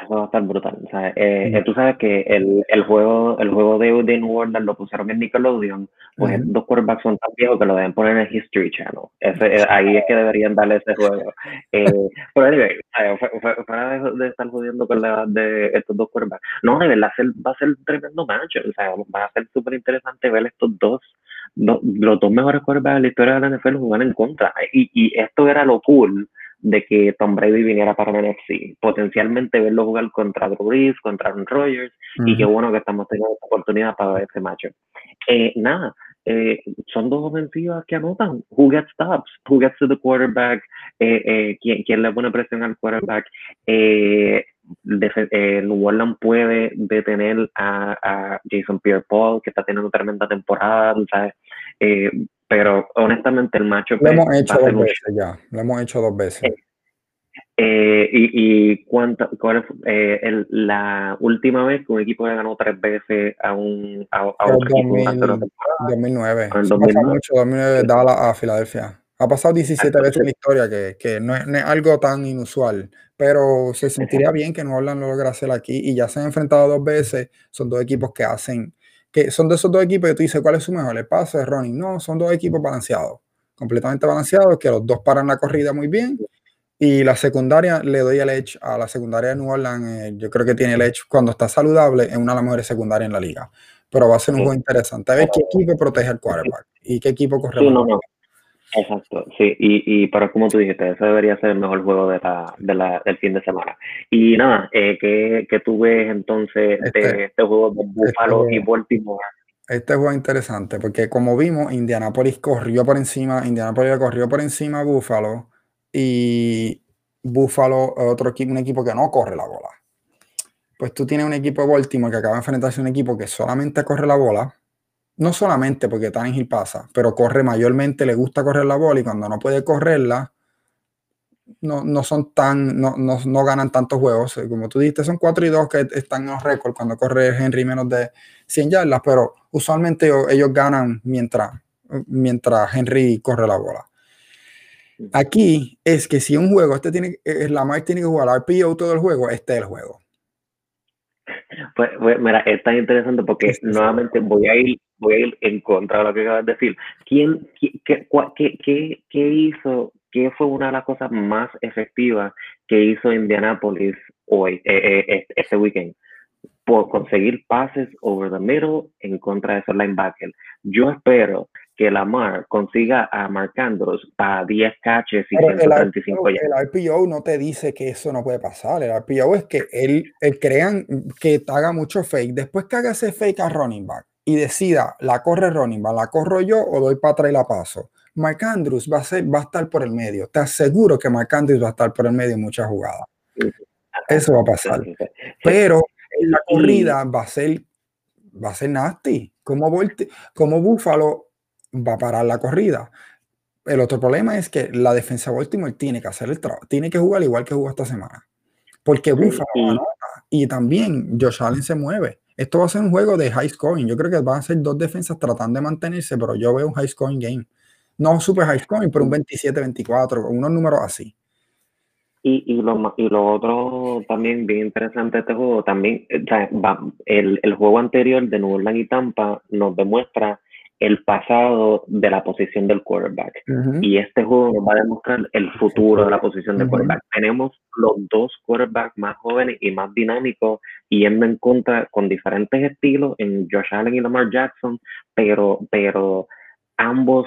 Eso va a estar brutal. O sea, eh, eh, tú sabes que el, el, juego el juego de, de New Orleans lo pusieron en Nickelodeon, pues dos quarterbacks son tan viejos que lo deben poner en el History Channel. Ese, eh, ahí es que deberían darle ese juego. Eh, pero anyway, fuera de, de, estar jodiendo con la de estos dos quarterbacks, no, de verdad va a ser un tremendo match. O sea, va a ser súper interesante ver estos dos, los dos mejores quarterbacks de la historia de la NFL jugar en contra. Y, y esto era lo cool de que Tom Brady viniera para el NFC. Potencialmente verlo jugar contra Drew Brees, contra Aaron Rodgers, y qué bueno que estamos teniendo esta oportunidad para ver ese match. Eh, nada, eh, son dos ofensivas que anotan. Who gets stops? Who gets to the quarterback? Eh, eh ¿quién, ¿quién, le pone presión al quarterback? Eh, New Orleans puede detener a, a Jason Pierre-Paul, que está teniendo tremenda temporada, ¿sabes? Pero honestamente el macho... Lo hemos hecho dos veces ya, lo hemos hecho dos veces. Eh, y, y cuánta, cuál eh, el, la última vez que un equipo le ganó tres veces a un a, a otro 2000, equipo 2009. En Eso pasa 2009. mucho, 2009 Dallas a Filadelfia. Ha pasado 17 veces en la historia, que, que no, es, no, es, algo tan inusual, pero se sentiría bien que New Orleans lo logre hacer aquí y ya se han enfrentado dos veces. Son dos equipos que hacen, que son de esos dos equipos que tú dices, ¿cuál es su mejor? El pase, running. No, son dos equipos balanceados, completamente balanceados, que los dos paran la corrida muy bien y la secundaria, le doy el edge a la secundaria de New Orleans. Eh, yo creo que tiene el edge cuando está saludable, es una de las mejores secundarias en la liga. Pero va a ser un juego interesante. A ver qué equipo protege al quarterback y qué equipo corre. Sí, no, no. Exacto, sí, y, y pero como tú dijiste, ese debería ser el mejor juego de la, de la, del fin de semana. Y nada, eh, ¿qué, ¿qué, tú ves entonces este, de este juego de Buffalo este, y Baltimore? Este juego es interesante porque como vimos, Indianapolis corrió por encima, Indianapolis corrió por encima a Buffalo y Buffalo otro equipo, un equipo que no corre la bola. Pues tú tienes un equipo de Baltimore que acaba de enfrentarse a un equipo que solamente corre la bola. No solamente porque Tannehill pasa, pero corre mayormente, le gusta correr la bola y cuando no puede correrla, no, no son tan, no, no, no, ganan tantos juegos. Como tú dijiste, son 4 y 2 que están en los récords cuando corre Henry menos de 100 yardas, pero usualmente ellos, ellos ganan mientras, mientras Henry corre la bola. Aquí es que si un juego, este tiene, Lamar tiene que jugar RPO todo el juego, este es el juego. Pues, pues, mira, es tan interesante porque Sí, sí, sí. nuevamente voy a ir voy a ir en contra de lo que acabas de decir. ¿Quién, qué, qué, cua- qué, qué, qué hizo, qué fue una de las cosas más efectivas que hizo Indianapolis hoy, eh, eh, este, este weekend? Por conseguir pases over the middle en contra de esos linebackers. Yo espero que Lamar consiga a Mark Andrews para 10 catches y Pero el 135 RPO, yardas. el RPO no te dice que eso no puede pasar. El RPO es que él, él crean que haga mucho fake. Después que haga ese fake a running back y decida, la corre running back, la corro yo o doy para atrás y la paso. Mark Andrews va a, ser, va a estar por el medio. Te aseguro que Mark Andrews va a estar por el medio en muchas jugadas. Eso va a pasar. Pero en la corrida va a ser, va a ser nasty. Como, como Buffalo va a parar la corrida. El otro problema es que la defensa de Baltimore tiene que hacer el trabajo, tiene que jugar igual que jugó esta semana. Porque Sí, Buffalo y- anota y también Josh Allen se mueve. Esto va a ser un juego de high scoring. Yo creo que van a ser dos defensas tratando de mantenerse, pero yo veo un high scoring game. No super high scoring, pero un 27-24, unos números así. Y, y, lo, y lo otro también bien interesante de este juego, también eh, o sea, va- el, el juego anterior de New Orleans y Tampa nos demuestra el pasado de la posición del quarterback. Y este juego nos va a demostrar el futuro de la posición del Ujú. quarterback. Tenemos los dos quarterbacks más jóvenes y más dinámicos yendo en contra con diferentes estilos en Josh Allen y Lamar Jackson, pero, pero ambos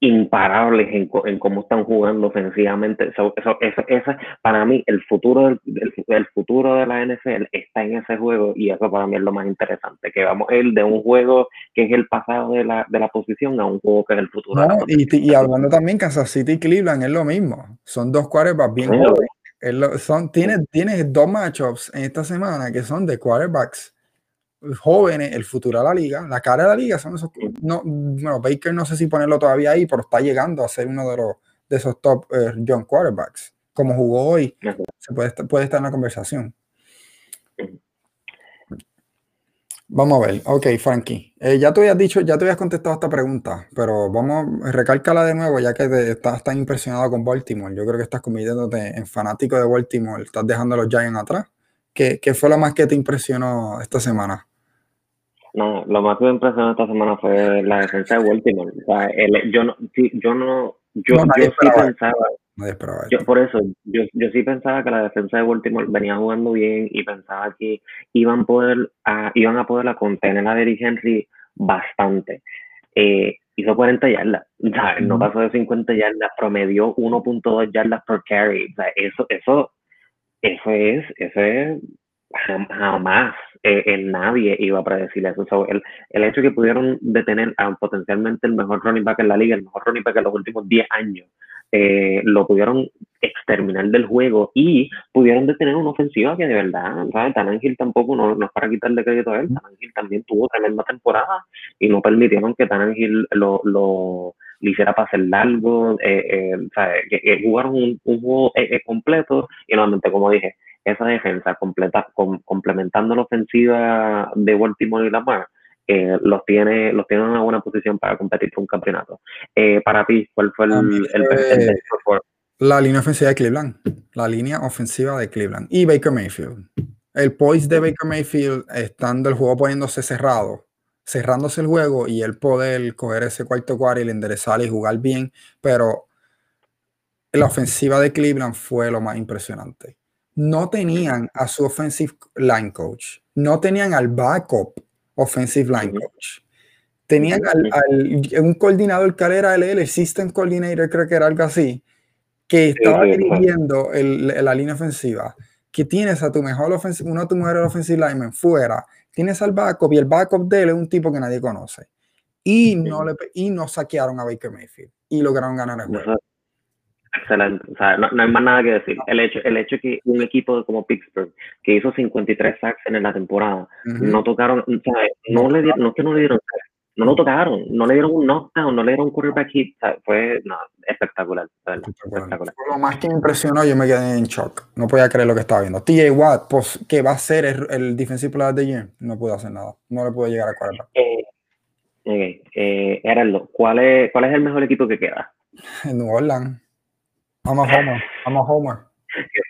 imparables en, en cómo están jugando ofensivamente. Eso, eso, eso, ese, para mí, el futuro, del, el, el futuro de la NFL está en ese juego y eso para mí es lo más interesante, que vamos ir de un juego que es el pasado de la, de la posición a un juego que es el futuro de la No, y, y hablando también, Kansas City y Cleveland es lo mismo. Son dos quarterbacks bien Sí. jóvenes. Es lo- son, tiene, tiene dos matchups en esta semana que son de quarterbacks jóvenes, el futuro de la liga. La cara de la liga son esos. No, bueno, Baker no sé si ponerlo todavía ahí, pero está llegando a ser uno de, los, de esos top eh, young quarterbacks. Como jugó hoy, se puede, estar- puede estar en la conversación. Vamos a ver. Ok, Frankie. Eh, ya te habías dicho, ya te habías contestado esta pregunta, pero vamos, recálcala de nuevo, ya que te- estás tan impresionado con Baltimore. Yo creo que estás convirtiéndote en fanático de Baltimore. Estás dejando a los Giants atrás. ¿Qué, qué fue lo más que te impresionó esta semana? No, lo más que me impresionó esta semana fue la defensa de Baltimore. O sea, el- yo no, sí, yo no, yo, No, yo sí pensaba, yo, por eso, yo, yo sí pensaba que la defensa de Baltimore venía jugando bien y pensaba que iban, poder a, iban a poder a contener a Derrick Henry bastante. Eh, hizo 40 yardas, o sea, no pasó de 50 yardas, promedió 1.2 yardas por carry. O sea, eso, eso, eso es, eso es jam- jamás eh, nadie iba a predecir eso. So, el, el hecho de que pudieron detener a potencialmente el mejor running back en la liga, el mejor running back en los últimos 10 años, eh, lo pudieron exterminar del juego y pudieron detener una ofensiva que de verdad, ¿sabes? Tampoco, no, no es para quitarle crédito a él, Tanangil también tuvo tremenda temporada y no permitieron que Tanangil lo, lo, le hiciera pases largos, eh, o sea, que, jugaron un, juego completo y nuevamente, como dije, esa defensa completa, complementando la ofensiva de Baltimore y Lamar, eh, los tiene los tiene en una buena posición para competir por un campeonato. para ti, ¿cuál fue el, el, La línea ofensiva de Cleveland. La línea ofensiva de Cleveland. Y Baker Mayfield. El poise de Baker Mayfield, estando el juego poniéndose cerrado, cerrándose el juego y el poder coger ese cuarto cuarto y enderezar y jugar bien, pero la ofensiva de Cleveland fue lo más impresionante. No tenían a su offensive line coach, no tenían al backup offensive line coach. Tenían al, un coordinador que era el, el system coordinator, creo que era algo así, que estaba dirigiendo la línea ofensiva, que tienes a tu mejor ofensiva, uno de tus mejores offensive linemen fuera, tienes al backup y el backup de él es un tipo que nadie conoce. Y no, le, y no saquearon a Baker Mayfield y lograron ganar el juego. Excelente, o sea, no, hay más nada que decir. El hecho, el hecho que un equipo como Pittsburgh, que hizo 53 sacks en la temporada, no tocaron, o sea, no, le dieron, no que no le dieron no lo tocaron, no le dieron un knockdown, no le dieron un quarterback hit, fue no, espectacular, espectacular. Lo más que me impresionó, yo me quedé en shock, no podía creer lo que estaba viendo. TJ Watt, pues, que va a ser el, el defensive player de Jim, no pudo hacer nada, no le pudo llegar a quarterback. Eh, okay. eh, Heraldo, ¿cuál es, ¿cuál es el mejor equipo que queda? New Orleans. Vamos a Homer, vamos a Homer. qué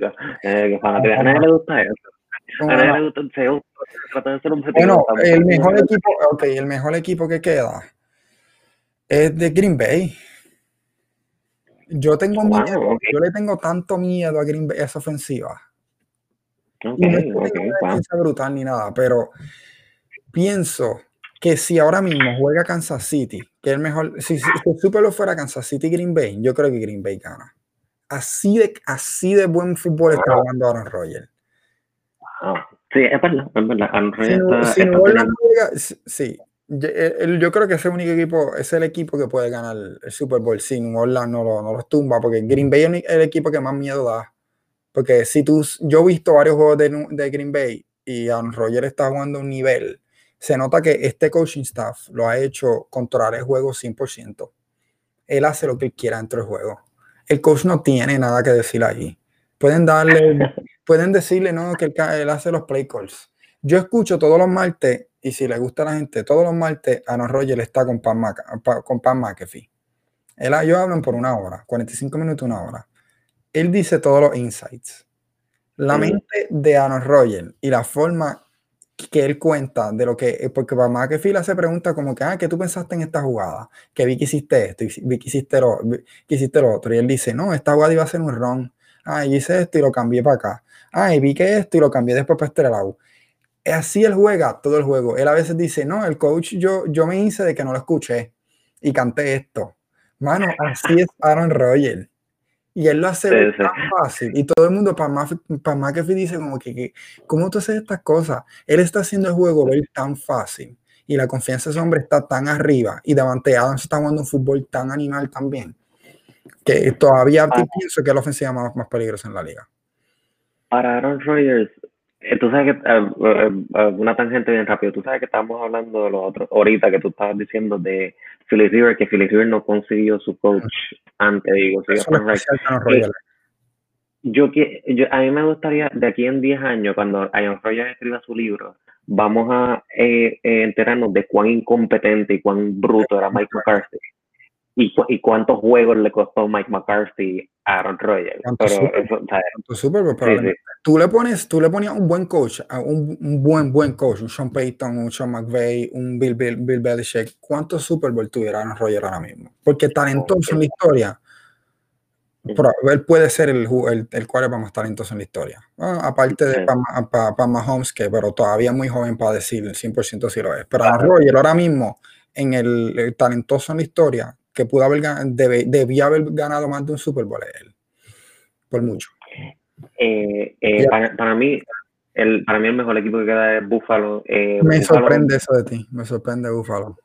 fanático, eh, qué fanático. A nadie le gusta eso. Le gusta el bueno, el mejor equipo, okay, el mejor equipo que queda es de Green Bay. Yo tengo miedo, yo le tengo tanto miedo a Green Bay esa ofensiva. no es brutal ni nada, pero pienso que si ahora mismo juega Kansas City, que es el mejor, si, si, el Super lo fuera Kansas City Green Bay, yo creo que Green Bay gana. Así de, así de buen fútbol está jugando Aaron Rodgers. Sí, es verdad, es verdad. sí, yo, creo que ese único equipo, es el equipo que puede ganar el Super Bowl. Si New Orleans no, lo, no los tumba, porque Green Bay es el equipo que más miedo da. Porque si tú, yo he visto varios juegos de, de Green Bay y Aaron Rodgers está jugando un nivel, se nota que este coaching staff lo ha hecho controlar el juego 100%. Él hace lo que él quiera dentro del juego. El coach no tiene nada que decir ahí. Pueden darle pueden decirle no que él, hace los play calls. Yo escucho todos los martes, y si le gusta a la gente, todos los martes Aaron Rodgers está con Pan, con Pan McAfee. Él, ellos hablan por una hora, 45 minutos, una hora. Él dice todos los insights. La mente de Aaron Rodgers y la forma que él cuenta de lo que, porque para McAfee le hace preguntas como que, ah, ¿qué tú pensaste en esta jugada? Que vi que hiciste esto, y vi que hiciste lo, que hiciste lo otro. Y él dice, no, esta jugada iba a ser un run. Ah, y hice esto y lo cambié para acá ah, y vi que esto y lo cambié después para este lado. Así él juega todo el juego. Él a veces dice, no, el coach, yo, yo me hice de que no lo escuché y canté esto. Mano, así es Aaron Rodgers. Y él lo hace tan fácil. Y todo el mundo, para, para McAfee, dice como que, ¿cómo tú haces estas cosas? Él está haciendo el juego ver tan fácil. Y la confianza de ese hombre está tan arriba. Y Davante Adams está jugando un fútbol tan animal también. Que todavía ah. pienso que es la ofensiva más, más peligrosa en la liga. Para Aaron Rodgers, eh, tú sabes que, uh, una tangente bien rápido, tú sabes que estábamos hablando de lo otro, ahorita que tú estabas diciendo de Philip Rivers, que Philip Rivers no consiguió su coach antes, digo, yo, yo, a mí me gustaría, de aquí en 10 años, cuando Aaron Rodgers escriba su libro, vamos a eh, enterarnos de cuán incompetente y cuán bruto era Mike McCarthy y, y cuántos juegos le costó Mike McCarthy a Aaron Rodgers. Pero Tú le pones, tú le ponías un buen coach, un, un, buen, buen coach, un Sean Payton, un Sean McVay, un Bill, Bill, Bill Belichick, ¿cuántos Super Bowl tuviera Aaron Rodgers ahora mismo? Porque talentoso en la historia, pero él puede ser el, el, el quarterback más talentoso en la historia. aparte de para pa, Mahomes, que pero todavía muy joven para decir el 100% si lo es. Pero Aaron Rodgers ahora mismo, en el, el, talentoso en la historia, que pudo haber debe, debía haber ganado más de un Super Bowl él. Por mucho. Eh, eh, para, mí, el, para mí el mejor equipo que queda es Buffalo. Eh, me sorprende eso de ti, me sorprende Buffalo.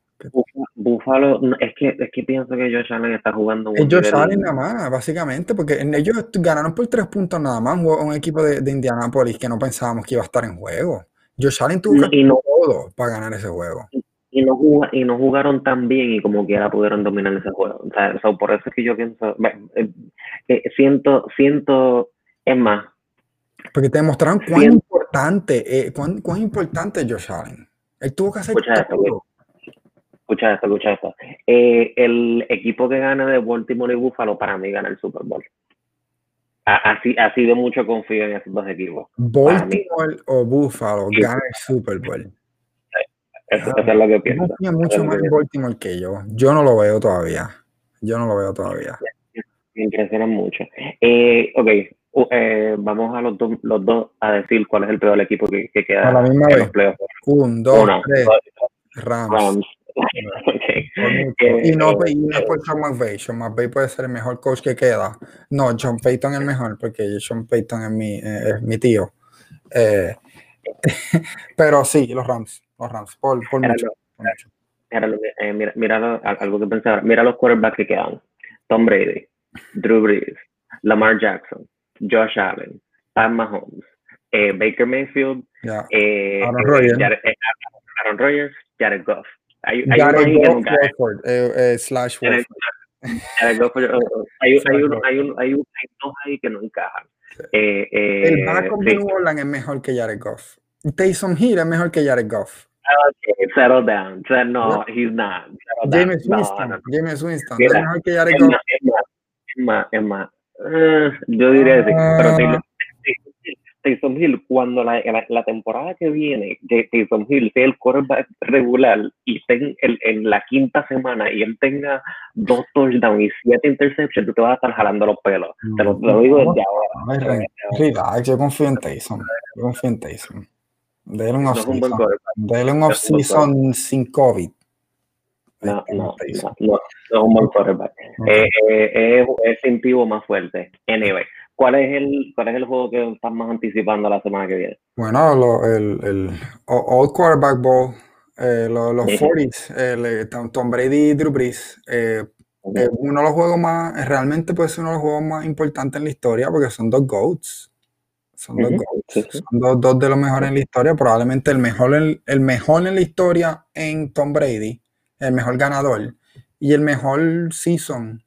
Buffalo, es que, es que pienso que Josh Allen está jugando un Josh Allen nada más, básicamente, porque ellos ganaron por tres puntos nada más, un, equipo de, de, Indianapolis que no pensábamos que iba a estar en juego. Josh Allen tuvo todo para ganar ese juego y no, jug- y no jugaron tan bien y como quiera pudieron dominar ese juego. O sea, so, por eso es que yo pienso, eh, eh, siento, siento, es más, Porque te demostraron cuán Siento- importante, eh, cuán, cuán importante es Josh Allen. Él tuvo que hacer Escucha esto, todo. escucha esto, escucha esto. Eh, el equipo que gana de Baltimore y Buffalo para mí gana el Super Bowl. Así, así de mucho confío en esos dos equipos. Baltimore o Buffalo Sí. gana el Super Bowl. Eso, Ah, eso es lo que pienso. confías mucho más en Baltimore que yo. Yo no lo veo todavía. Yo no lo veo todavía. Me impresionan mucho. Eh, ok, u- eh, vamos a los, dos los dos a decir cuál es el peor equipo que, que queda A la misma en vez. Un, dos, Uno, tres. dos, Rams. Rams. Por Ok. mucho. Eh, y no, eh, y no es por Sean McVay. Sean McVay puede ser el mejor coach que queda. No, John Payton es el mejor porque Sean Payton es mi, eh, es mi tío. Eh, pero sí, los Rams. Los Rams. Por, mucho. mucho. Mira, lo- eh, mira, mira algo que pensé ahora. Mira los quarterbacks que quedan. Tom Brady, Drew Brees, Lamar Jackson, Josh Allen, Pat Mahomes, eh, Baker Mayfield, eh, Aaron Rodgers. Jared, eh, Aaron Rodgers, Jared Goff. Hay, hay Jared Goff, eh, slash Jared- Goff, hay, hay, hay, uno, hay, un- hay dos ahí que no encajan. Eh, eh, El backup de Orleans es mejor que Jared Goff. Taysom Hill es mejor que Jared Goff. Okay, settle down. No, he's not. James Winston. no, no. James Winston. Mira, ¿No es mejor que Jared Goff? es más, es más, es más. Yo diría que sí, pero Ah. Taylor- Taysom Hill, cuando la, la, la temporada que viene, Taysom Hill sea el quarterback regular y esté en, el- en la quinta semana y él tenga dos touchdowns y siete interceptions, tú te vas a estar jalando los pelos. Te lo, te lo digo desde ahora. Relax, yo confío en Taysom. Yo confío en Taysom. Dele un off-season. Dele un off-season sin COVID. No, Este, no, no, no, no es un buen quarterback. Ok. Eh, eh, es, es instintivo más fuerte. Anyway, ¿cuál es el, cuál es el juego que estás más anticipando la semana que viene? Bueno, lo- el, el o- All Quarterback Bowl, eh, lo- los Sí. 40s, el, eh, Tom Brady y Drew Brees, eh, eh, uno de los juegos más, realmente puede ser uno de los juegos más importantes en la historia porque son dos GOATs. Son dos GOATs. sí, sí. Son dos, dos de los mejores en la historia. Probablemente el mejor, en- el mejor en la historia en Tom Brady, el mejor ganador y el mejor season,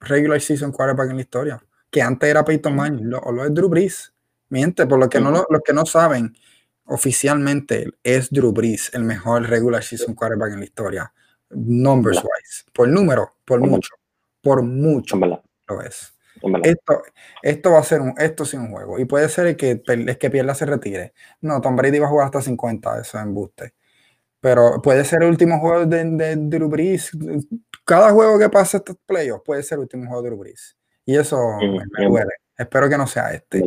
regular season quarterback en la historia. Que antes era Peyton Manning, lo, o lo es Drew Brees. Miente, por lo que no, lo- los que no saben, oficialmente es Drew Brees el mejor regular season quarterback en la historia. Numbers wise. Por número, por mucho. Por mucho lo es. Esto, esto va a ser un, esto sí un juego. Y puede ser el que, el que pierda se retire. No, Tom Brady va a jugar hasta 50, eso es embuste. Pero puede ser el último juego de, de Drew Brees. Cada juego que pase estos playoffs puede ser el último juego de Drew Brees. Y eso me, me duele. Espero que no sea este.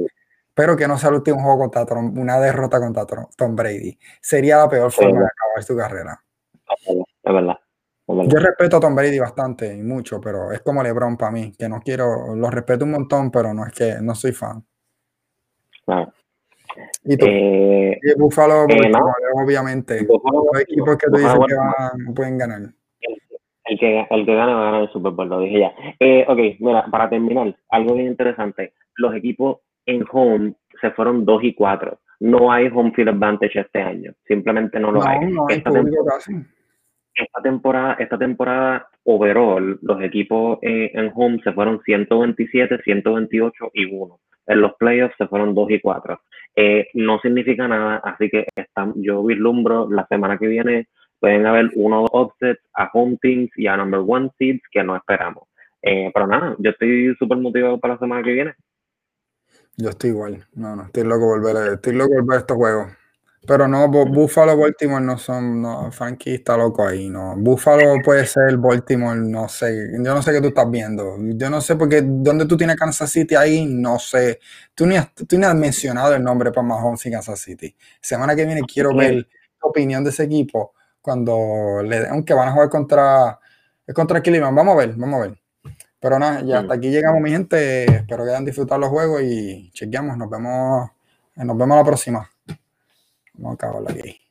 Espero que no sea el último juego contra Tom, una derrota contra Tom, Brady. Sería la peor forma de acabar su carrera. Es verdad, es. Yo respeto a Tom Brady bastante y mucho, pero es como LeBron para mí, que no quiero, lo respeto un montón, pero no es que no soy fan. Claro. Y tú, Eh, y Buffalo, eh, obviamente, los equipos que tú dices que van- pueden ganar. El que, el que gane va a ganar el Super Bowl, lo dije ya. Eh, ok, mira, para terminar, algo bien interesante. Los equipos en home se fueron 2 y 4. No hay home field advantage este año. Simplemente no lo hay. No, esta temporada, esta temporada overall, los equipos eh, en home se fueron 127, 128 y 1. En los playoffs se fueron 2 y 4. Eh, no significa nada, así que están, yo vislumbro la semana que viene pueden haber uno o dos offsets a home teams y a number one seeds que no esperamos. Eh, pero nada, yo estoy súper motivado para la semana que viene. Yo estoy igual. No, no, estoy loco volver, a- estoy loco por ver estos juegos. Pero no, Bu- Buffalo, Baltimore no son, no, Frankie está loco ahí, no. Buffalo puede ser Baltimore, no sé. Yo no sé qué tú estás viendo. Yo no sé porque dónde tú tienes Kansas City ahí, no sé. Tú ni has, tú ni has mencionado el nombre para Mahomes y Kansas City. Semana que viene quiero ver tu opinión de ese equipo cuando le, aunque van a jugar contra, contra Cleveland. Vamos a ver, vamos a ver. Pero nada, ya hasta aquí llegamos, mi gente. Espero que hayan disfrutado los juegos y chequeamos. Nos vemos, nos vemos la próxima. Vamos a acabarlo aquí.